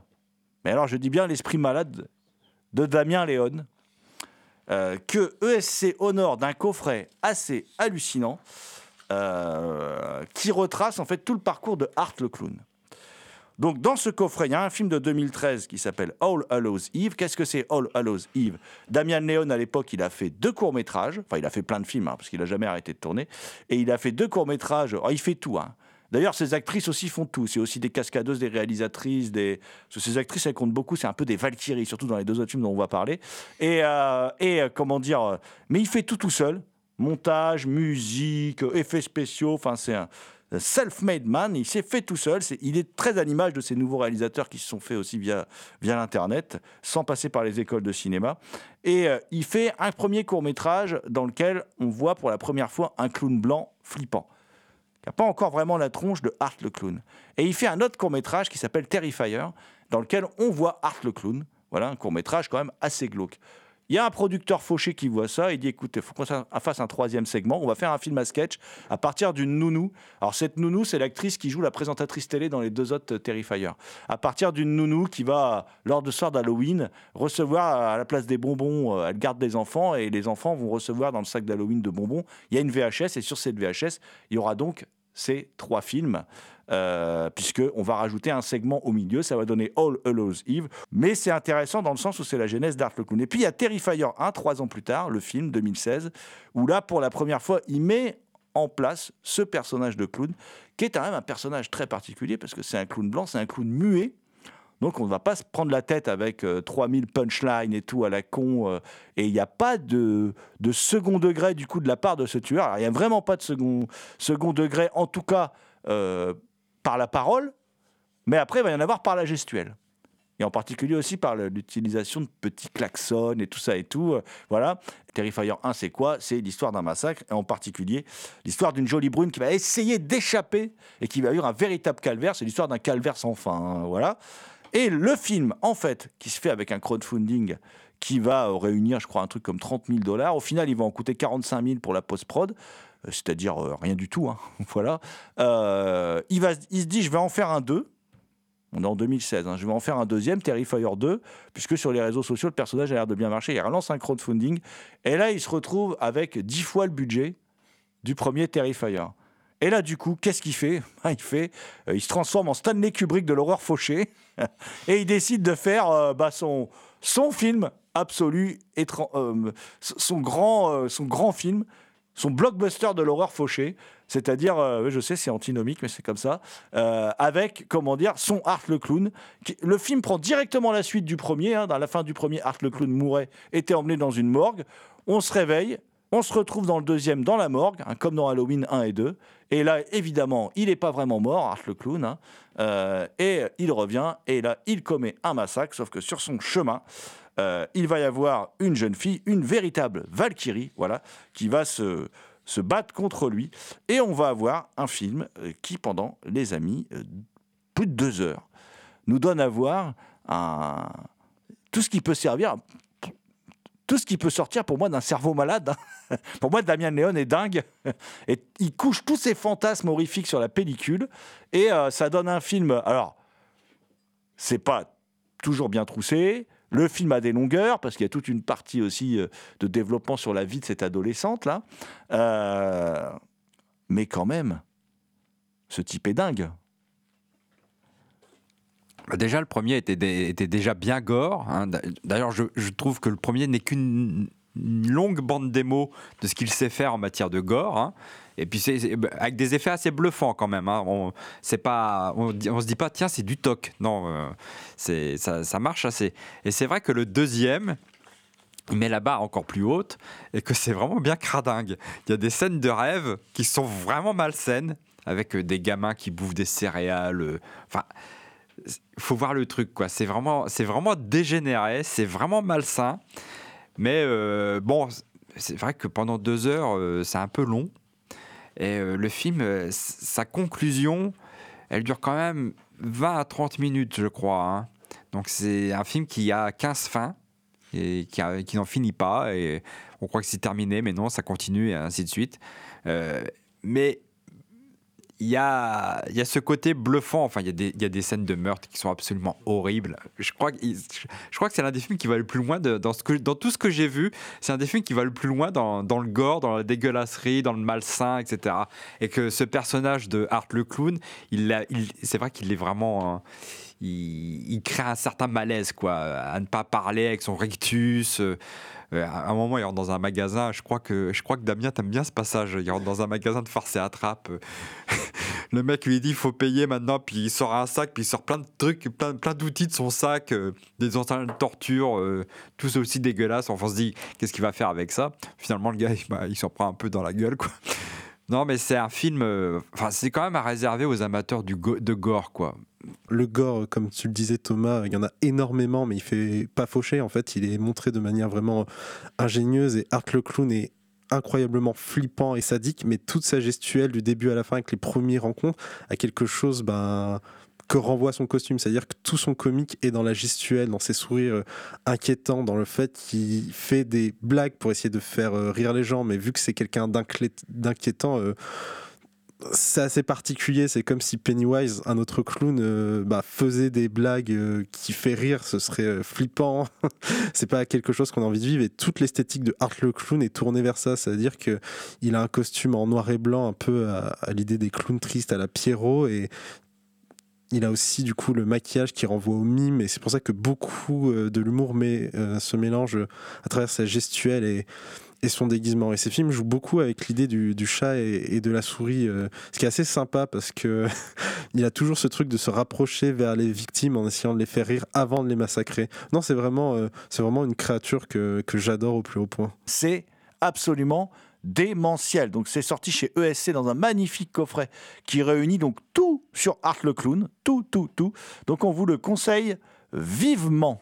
Speaker 1: mais alors je dis bien l'esprit malade de Damien Léon, euh, que ESC honore d'un coffret assez hallucinant euh, qui retrace en fait tout le parcours de Art le clown. Donc dans ce coffret, il y a un film de 2013 qui s'appelle All Hallows Eve. Qu'est-ce que c'est All Hallows Eve? Damien Léon, à l'époque, il a fait deux courts-métrages. Enfin, il a fait plein de films, hein, parce qu'il n'a jamais arrêté de tourner. Et il a fait deux courts-métrages. Oh, il fait tout. Hein. D'ailleurs, ces actrices aussi font tout. C'est aussi des cascadeuses, des réalisatrices. Des... Ces actrices, elles comptent beaucoup. C'est un peu des Valkyries, surtout dans les deux autres films dont on va parler. Et, euh, euh, comment dire euh, Mais il fait tout tout seul. Montage, musique, effets spéciaux. Enfin, c'est un self-made man, il s'est fait tout seul. Il est très à l'image de ces nouveaux réalisateurs qui se sont faits aussi via, l'Internet, sans passer par les écoles de cinéma. Et il fait un premier court-métrage dans lequel on voit pour la première fois un clown blanc flippant. Il n'a pas encore vraiment la tronche de Art le clown. Et il fait un autre court-métrage qui s'appelle Terrifier, dans lequel on voit Art le clown. Voilà, un court-métrage quand même assez glauque. Il y a un producteur fauché qui voit ça, il dit écoute, il faut qu'on fasse un troisième segment, on va faire un film à sketch à partir d'une nounou. Alors cette nounou, c'est l'actrice qui joue la présentatrice télé dans les deux autres Terrifier. À partir d'une nounou qui va, lors de soir d'Halloween, recevoir à la place des bonbons, euh, elle garde des enfants et les enfants vont recevoir dans le sac d'Halloween de bonbons, il y a une VHS et sur cette VHS, il y aura donc ces trois films, euh, puisqu'on va rajouter un segment au milieu, ça va donner All Hallows Eve, mais c'est intéressant dans le sens où c'est la genèse d'Art le Clown. Et puis il y a Terrifier 1, trois ans plus tard, le film 2016, où là, pour la première fois, il met en place ce personnage de clown, qui est quand même un personnage très particulier, parce que c'est un clown blanc, c'est un clown muet, donc on ne va pas se prendre la tête avec euh, 3000 punchlines et tout à la con. euh, et il n'y a pas de, de second degré du coup de la part de ce tueur. Il n'y a vraiment pas de second, second degré, en tout cas euh, par la parole. Mais après, il va y en avoir par la gestuelle. Et en particulier aussi par l'utilisation de petits klaxons et tout ça et tout. euh, voilà. Terrifier 1, c'est quoi? C'est l'histoire d'un massacre, et en particulier l'histoire d'une jolie brune qui va essayer d'échapper et qui va vivre un véritable calvaire. C'est l'histoire d'un calvaire sans fin. hein, voilà. Et le film, en fait, qui se fait avec un crowdfunding qui va euh, réunir, je crois, un truc comme 30 000 dollars. Au final, il va en coûter 45 000 pour la post-prod, c'est-à-dire euh, rien du tout. hein, voilà. Euh, il, se dit, je vais en faire un 2. On est en 2016. hein, je vais en faire un deuxième, Terrifier 2, puisque sur les réseaux sociaux, le personnage a l'air de bien marcher. Il relance un crowdfunding. Et là, il se retrouve avec 10 fois le budget du premier Terrifier. Et là, du coup, qu'est-ce qu'il fait? Il fait, euh, se transforme en Stanley Kubrick de l'horreur fauchée et il décide de faire bah, son, film absolu, son, son grand film, son blockbuster de l'horreur fauchée. C'est-à-dire, euh, je sais, c'est antinomique, mais c'est comme ça, euh, avec, comment dire, son Art le clown. le film prend directement la suite du premier. hein. dans la fin du premier, Art le clown mourait, était emmené dans une morgue. On se réveille, on se retrouve dans le deuxième, dans la morgue, hein, comme dans Halloween 1 et 2. Et là, évidemment, il n'est pas vraiment mort, Art le clown. hein. Euh, et il revient, et là, il commet un massacre, sauf que sur son chemin, euh, il va y avoir une jeune fille, une véritable Valkyrie, voilà, qui va se, se battre contre lui. Et on va avoir un film euh, qui, pendant, les amis, euh, plus de deux heures, nous donne à voir tout ce qui peut servir tout ce qui peut sortir pour moi d'un cerveau malade. hein. pour moi, Damien Léon est dingue. Et il couche tous ses fantasmes horrifiques sur la pellicule. Et ça donne un film. Alors, c'est pas toujours bien troussé. Le film a des longueurs, parce qu'il y a toute une partie aussi euh, de développement sur la vie de cette adolescente-là. Euh, mais quand même, ce type est dingue.
Speaker 3: Bah, Déjà, le premier était, dé- était déjà bien gore. hein. D'a- D'ailleurs, je trouve que le premier n'est qu'une une longue bande démo de ce qu'il sait faire en matière de gore. hein. Et puis, bah, avec des effets assez bluffants quand même. hein. On, c'est pas, on, se dit pas, tiens, c'est du toc. Non, euh, c'est, ça, ça marche assez. Et c'est vrai que le deuxième, il met la barre encore plus haute et que c'est vraiment bien cradingue. Il y a des scènes de rêve qui sont vraiment malsaines avec euh, des gamins qui bouffent des céréales. euh, Enfin, faut voir le truc quoi. C'est vraiment, c'est vraiment dégénéré, c'est vraiment malsain. Mais euh, bon, c'est vrai que pendant deux heures, euh, c'est un peu long. Et euh, le film, sa conclusion, elle dure quand même 20 à 30 minutes, je crois. hein. Donc c'est un film qui a 15 fins et qui, n'en finit pas. Et on croit que c'est terminé, mais non, ça continue et ainsi de suite. Mais il y a, y a ce côté bluffant. Enfin, il y, y a des scènes de meurtre qui sont absolument horribles. Je crois, que- je crois que c'est l'un des films qui va le plus loin dans, ce que, dans tout ce que j'ai vu. C'est un des films qui va le plus loin dans, dans le gore, dans la dégueulasserie, dans le malsain, etc. Et que ce personnage de Art le clown, il, c'est vrai qu'il est vraiment. il, crée un certain malaise, quoi, à ne pas parler avec son rictus. euh, euh, à un moment, il rentre dans un magasin. Je crois que, je crois que Damien, t'aimes bien ce passage. Il rentre dans un magasin de farce et attrape. euh, le mec lui dit il faut payer maintenant, puis il sort un sac, puis il sort plein de trucs, plein, plein d'outils de son sac, euh, des instruments de torture, euh, tous aussi dégueulasses. Enfin, on se dit qu'est-ce qu'il va faire avec ça? Finalement, le gars, il, bah, il s'en prend un peu dans la gueule, quoi. Non, mais c'est un film. euh, Enfin, c'est quand même à réserver aux amateurs de gore, quoi.
Speaker 2: Le gore, comme tu le disais Thomas, il y en a énormément, mais il fait pas faucher. En fait, il est montré de manière vraiment ingénieuse et Art le clown est incroyablement flippant et sadique, mais toute sa gestuelle du début à la fin avec les premiers rencontres a quelque chose ben, que renvoie son costume. C'est-à-dire que tout son comique est dans la gestuelle, dans ses sourires euh, inquiétants, dans le fait qu'il fait des blagues pour essayer de faire euh, rire les gens, mais vu que c'est quelqu'un d'inquiétant, euh, c'est assez particulier. C'est comme si Pennywise, un autre clown, euh, bah, faisait des blagues euh, qui fait rire. Ce serait euh, flippant. c'est pas quelque chose qu'on a envie de vivre. Et toute l'esthétique de Art le clown est tournée vers ça. C'est-à-dire que il a un costume en noir et blanc, un peu à, l'idée des clowns tristes à la Pierrot et il a aussi du coup le maquillage qui renvoie au mime et c'est pour ça que beaucoup de l'humour se mélange à travers sa gestuelle et, et son déguisement. Et ces films jouent beaucoup avec l'idée du, chat et, de la souris, euh, ce qui est assez sympa parce que il a toujours ce truc de se rapprocher vers les victimes en essayant de les faire rire avant de les massacrer. Non, c'est vraiment, euh, vraiment une créature que, que j'adore au plus haut point.
Speaker 1: C'est absolument démentiel. Donc c'est sorti chez ESC dans un magnifique coffret qui réunit donc tout sur Art le clown, tout, tout, tout. Donc on vous le conseille vivement.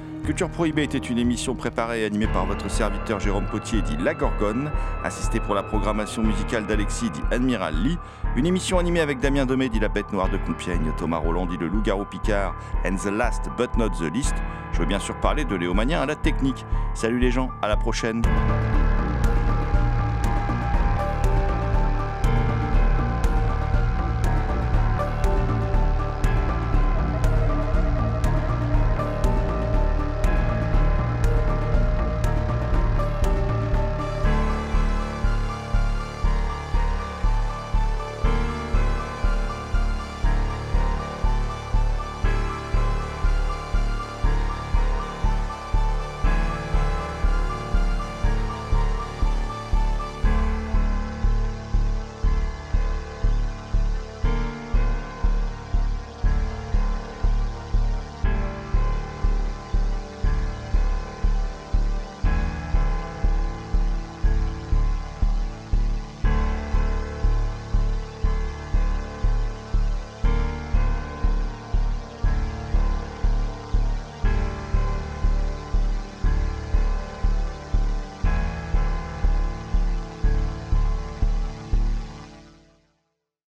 Speaker 1: Culture Prohibée était une émission préparée et animée par votre serviteur Jérôme Potier dit La Gorgone, assisté pour la programmation musicale d'Alexis dit Admiral Lee, une émission animée avec Damien Domé dit La Bête Noire de Compiègne, Thomas Roland dit Le Loup-Garou Picard, and the last but not the least, je veux bien sûr parler de Léo à la technique. Salut les gens, à la prochaine.